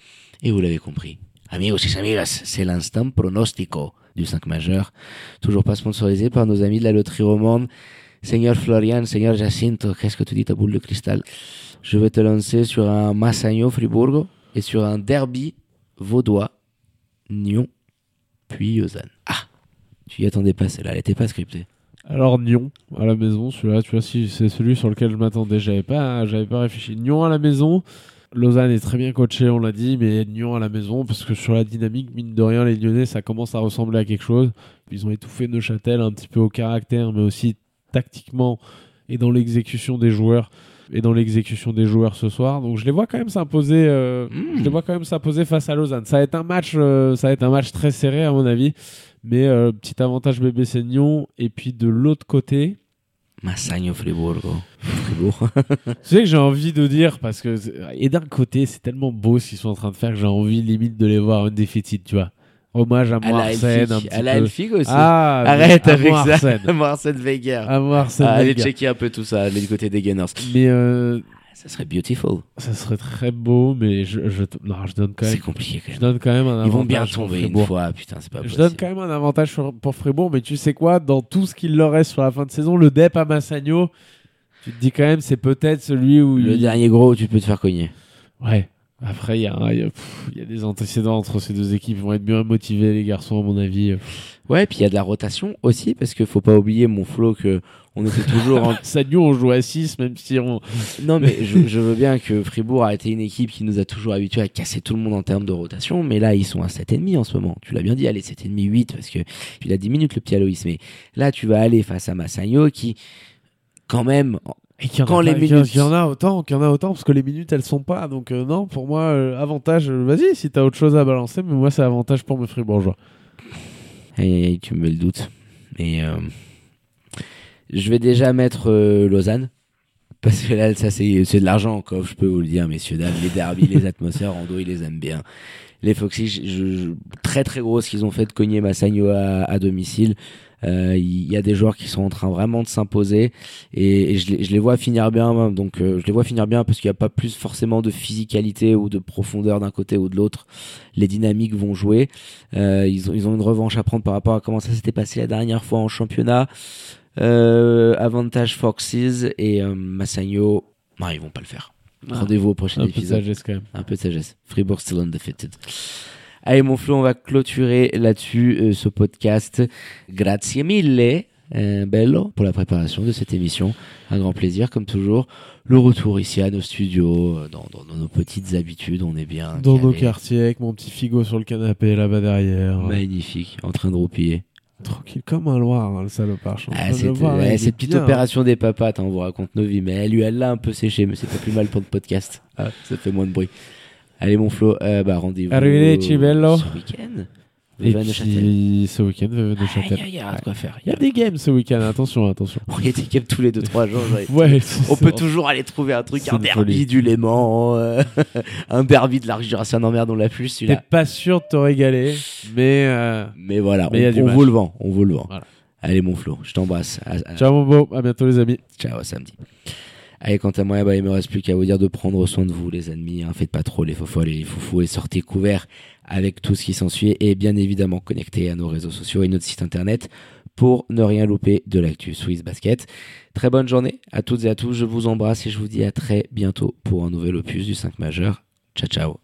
Speaker 1: Et vous l'avez compris. Amigos y amigas, c'est l'instant pronostico du 5 majeur. Toujours pas sponsorisé par nos amis de la loterie romande. Seigneur Florian, Seigneur Jacinto, qu'est-ce que tu dis ta boule de cristal? Je vais te lancer sur un Massagno Fribourgo et sur un derby vaudois Nyon puis Lausanne. Ah, tu y attendais pas celle-là, elle était pas scriptée.
Speaker 2: Alors Nyon à la maison, celui-là, tu vois, si c'est celui sur lequel je m'attendais, j'avais pas, j'avais pas réfléchi. Nyon à la maison. Lausanne est très bien coaché, on l'a dit, mais Nyon à la maison, parce que sur la dynamique, mine de rien, les Lyonnais, ça commence à ressembler à quelque chose. Ils ont étouffé Neuchâtel un petit peu au caractère, mais aussi tactiquement et dans l'exécution des joueurs et dans l'exécution des joueurs ce soir. Donc je les vois quand même s'imposer. Euh, Je les hmm. vois quand même s'imposer face à Lausanne. Ça va être un match, euh, ça va être un match très serré à mon avis. Mais euh, petit avantage bébé Seignon. Et puis de l'autre côté.
Speaker 1: Massagno Fribourgo. Fribourg.
Speaker 2: tu sais que j'ai envie de dire parce que et d'un côté c'est tellement beau ce qu'ils sont en train de faire que j'ai envie limite de les voir un déficit, tu vois hommage à Moarsen.
Speaker 1: À la aussi.
Speaker 2: Ah,
Speaker 1: Arrête avec ça. Moarsen Weger.
Speaker 2: À Moarsen ah,
Speaker 1: Allez checker un peu tout ça, du côté des Gunners.
Speaker 2: Mais euh,
Speaker 1: ça serait beautiful.
Speaker 2: Ça serait très beau, mais je, je, non, je donne quand même.
Speaker 1: C'est compliqué quand même.
Speaker 2: Je donne quand même un avantage.
Speaker 1: Ils vont bien tomber une fois, putain, c'est pas possible.
Speaker 2: Je donne quand même un avantage pour Fribourg, mais tu sais quoi, dans tout ce qu'il leur reste sur la fin de saison, le dep à Massagno, tu te dis quand même, c'est peut-être celui où.
Speaker 1: Le dernier gros où tu peux te faire cogner.
Speaker 2: Ouais. Après, il y, y, a des antécédents entre ces deux équipes. Ils vont être bien motivés, les garçons, à mon avis.
Speaker 1: Ouais, puis il y a de la rotation aussi, parce qu'il faut pas oublier, mon flow, que on était toujours en...
Speaker 2: On joue à 6, même si on...
Speaker 1: Non, mais je, veux bien que Fribourg a été une équipe qui nous a toujours habitués à casser tout le monde en termes de rotation, mais là, ils sont à 7,5 en ce moment. Tu l'as bien dit, allez, 7,5, 8, parce que il a 10 minutes, le petit Aloïs. Mais là, tu vas aller face à Massagno, qui, quand même,
Speaker 2: et qu'il y, en a, les minutes... y en a autant, qu'il y en a autant, parce que les minutes elles sont pas. Donc euh, non, pour moi, euh, avantage. Euh, vas-y, si t'as autre chose à balancer, mais moi c'est avantage pour mes fribourgeois.
Speaker 1: Et tu me mets le doute. Et je vais déjà mettre Lausanne. Parce que là, ça c'est de l'argent encore, je peux vous le dire, messieurs dames. Les derbies, les atmosphères, Rando, ils les aiment bien. Les Foxy, je, très très gros ce qu'ils ont fait de cogner Massagno à, à domicile. Euh, il y a des joueurs qui sont en train vraiment de s'imposer et, je, les, je, les, vois finir bien. Donc euh, je les vois finir bien parce qu'il n'y a pas plus forcément de physicalité ou de profondeur d'un côté ou de l'autre. Les dynamiques vont jouer. Euh, ils, ont, ils ont une revanche à prendre par rapport à comment ça s'était passé la dernière fois en championnat. avantage Foxes et Massagno, non, ils vont pas le faire. Ah. Rendez-vous au prochain épisode.
Speaker 2: Un peu de sagesse quand même.
Speaker 1: Un peu de sagesse. Fribourg still undefeated. Allez, mon Flo, on va clôturer là-dessus euh, ce podcast. Grazie mille, euh, bello, pour la préparation de cette émission. Un grand plaisir, comme toujours. Le retour ici à nos studios, euh, dans, dans- dans nos petites habitudes, on est bien.
Speaker 2: Dans nos quartiers, avec mon petit figo sur le canapé là-bas derrière.
Speaker 1: Magnifique, en train de roupiller.
Speaker 2: Tranquille comme un loir, hein, le salopard.
Speaker 1: Ah, cette,
Speaker 2: voir,
Speaker 1: ouais, cette petite
Speaker 2: bien.
Speaker 1: opération des papates, hein, on vous raconte nos vies, mais elle, elle l'a un peu séché, mais c'est pas plus mal pour le podcast. Ah, ça fait moins de bruit. Allez, mon Flo, euh, bah, rendez-vous
Speaker 2: Arrivederci, bello.
Speaker 1: ce week-end.
Speaker 2: Et
Speaker 1: Neuchâtel.
Speaker 2: puis ce week-end,
Speaker 1: Aïe, aïe, il y a de quoi faire.
Speaker 2: Il y a des games ce week-end, attention, attention.
Speaker 1: On y était cap tous les 2-3 jours.
Speaker 2: Ouais,
Speaker 1: On peut toujours aller trouver un truc,
Speaker 2: C'est
Speaker 1: un
Speaker 2: une
Speaker 1: derby
Speaker 2: folie.
Speaker 1: du Léman, euh, un derby de l'Arc Jurassien d'emmerde, on l'a plus
Speaker 2: T'es
Speaker 1: celui-là.
Speaker 2: pas sûr de te régaler, mais euh,
Speaker 1: Mais voilà,
Speaker 2: Mais il y a
Speaker 1: on,
Speaker 2: du
Speaker 1: on
Speaker 2: match.
Speaker 1: vous le vend, on vous le vend.
Speaker 2: Voilà.
Speaker 1: Allez mon Flo, je t'embrasse. À- à-
Speaker 2: ciao mon beau, à bientôt les amis.
Speaker 1: Ciao, à samedi. Allez, quant à moi, bah, il me reste plus qu'à vous dire de prendre soin de vous, les ennemis. Hein. Faites pas trop les faux folles et les foufous et sortez couverts avec tout ce qui s'ensuit et bien évidemment connectés à nos réseaux sociaux et notre site internet pour ne rien louper de l'actu Swiss Basket. Très bonne journée à toutes et à tous. Je vous embrasse et je vous dis à très bientôt pour un nouvel opus du 5 majeur. Ciao, ciao.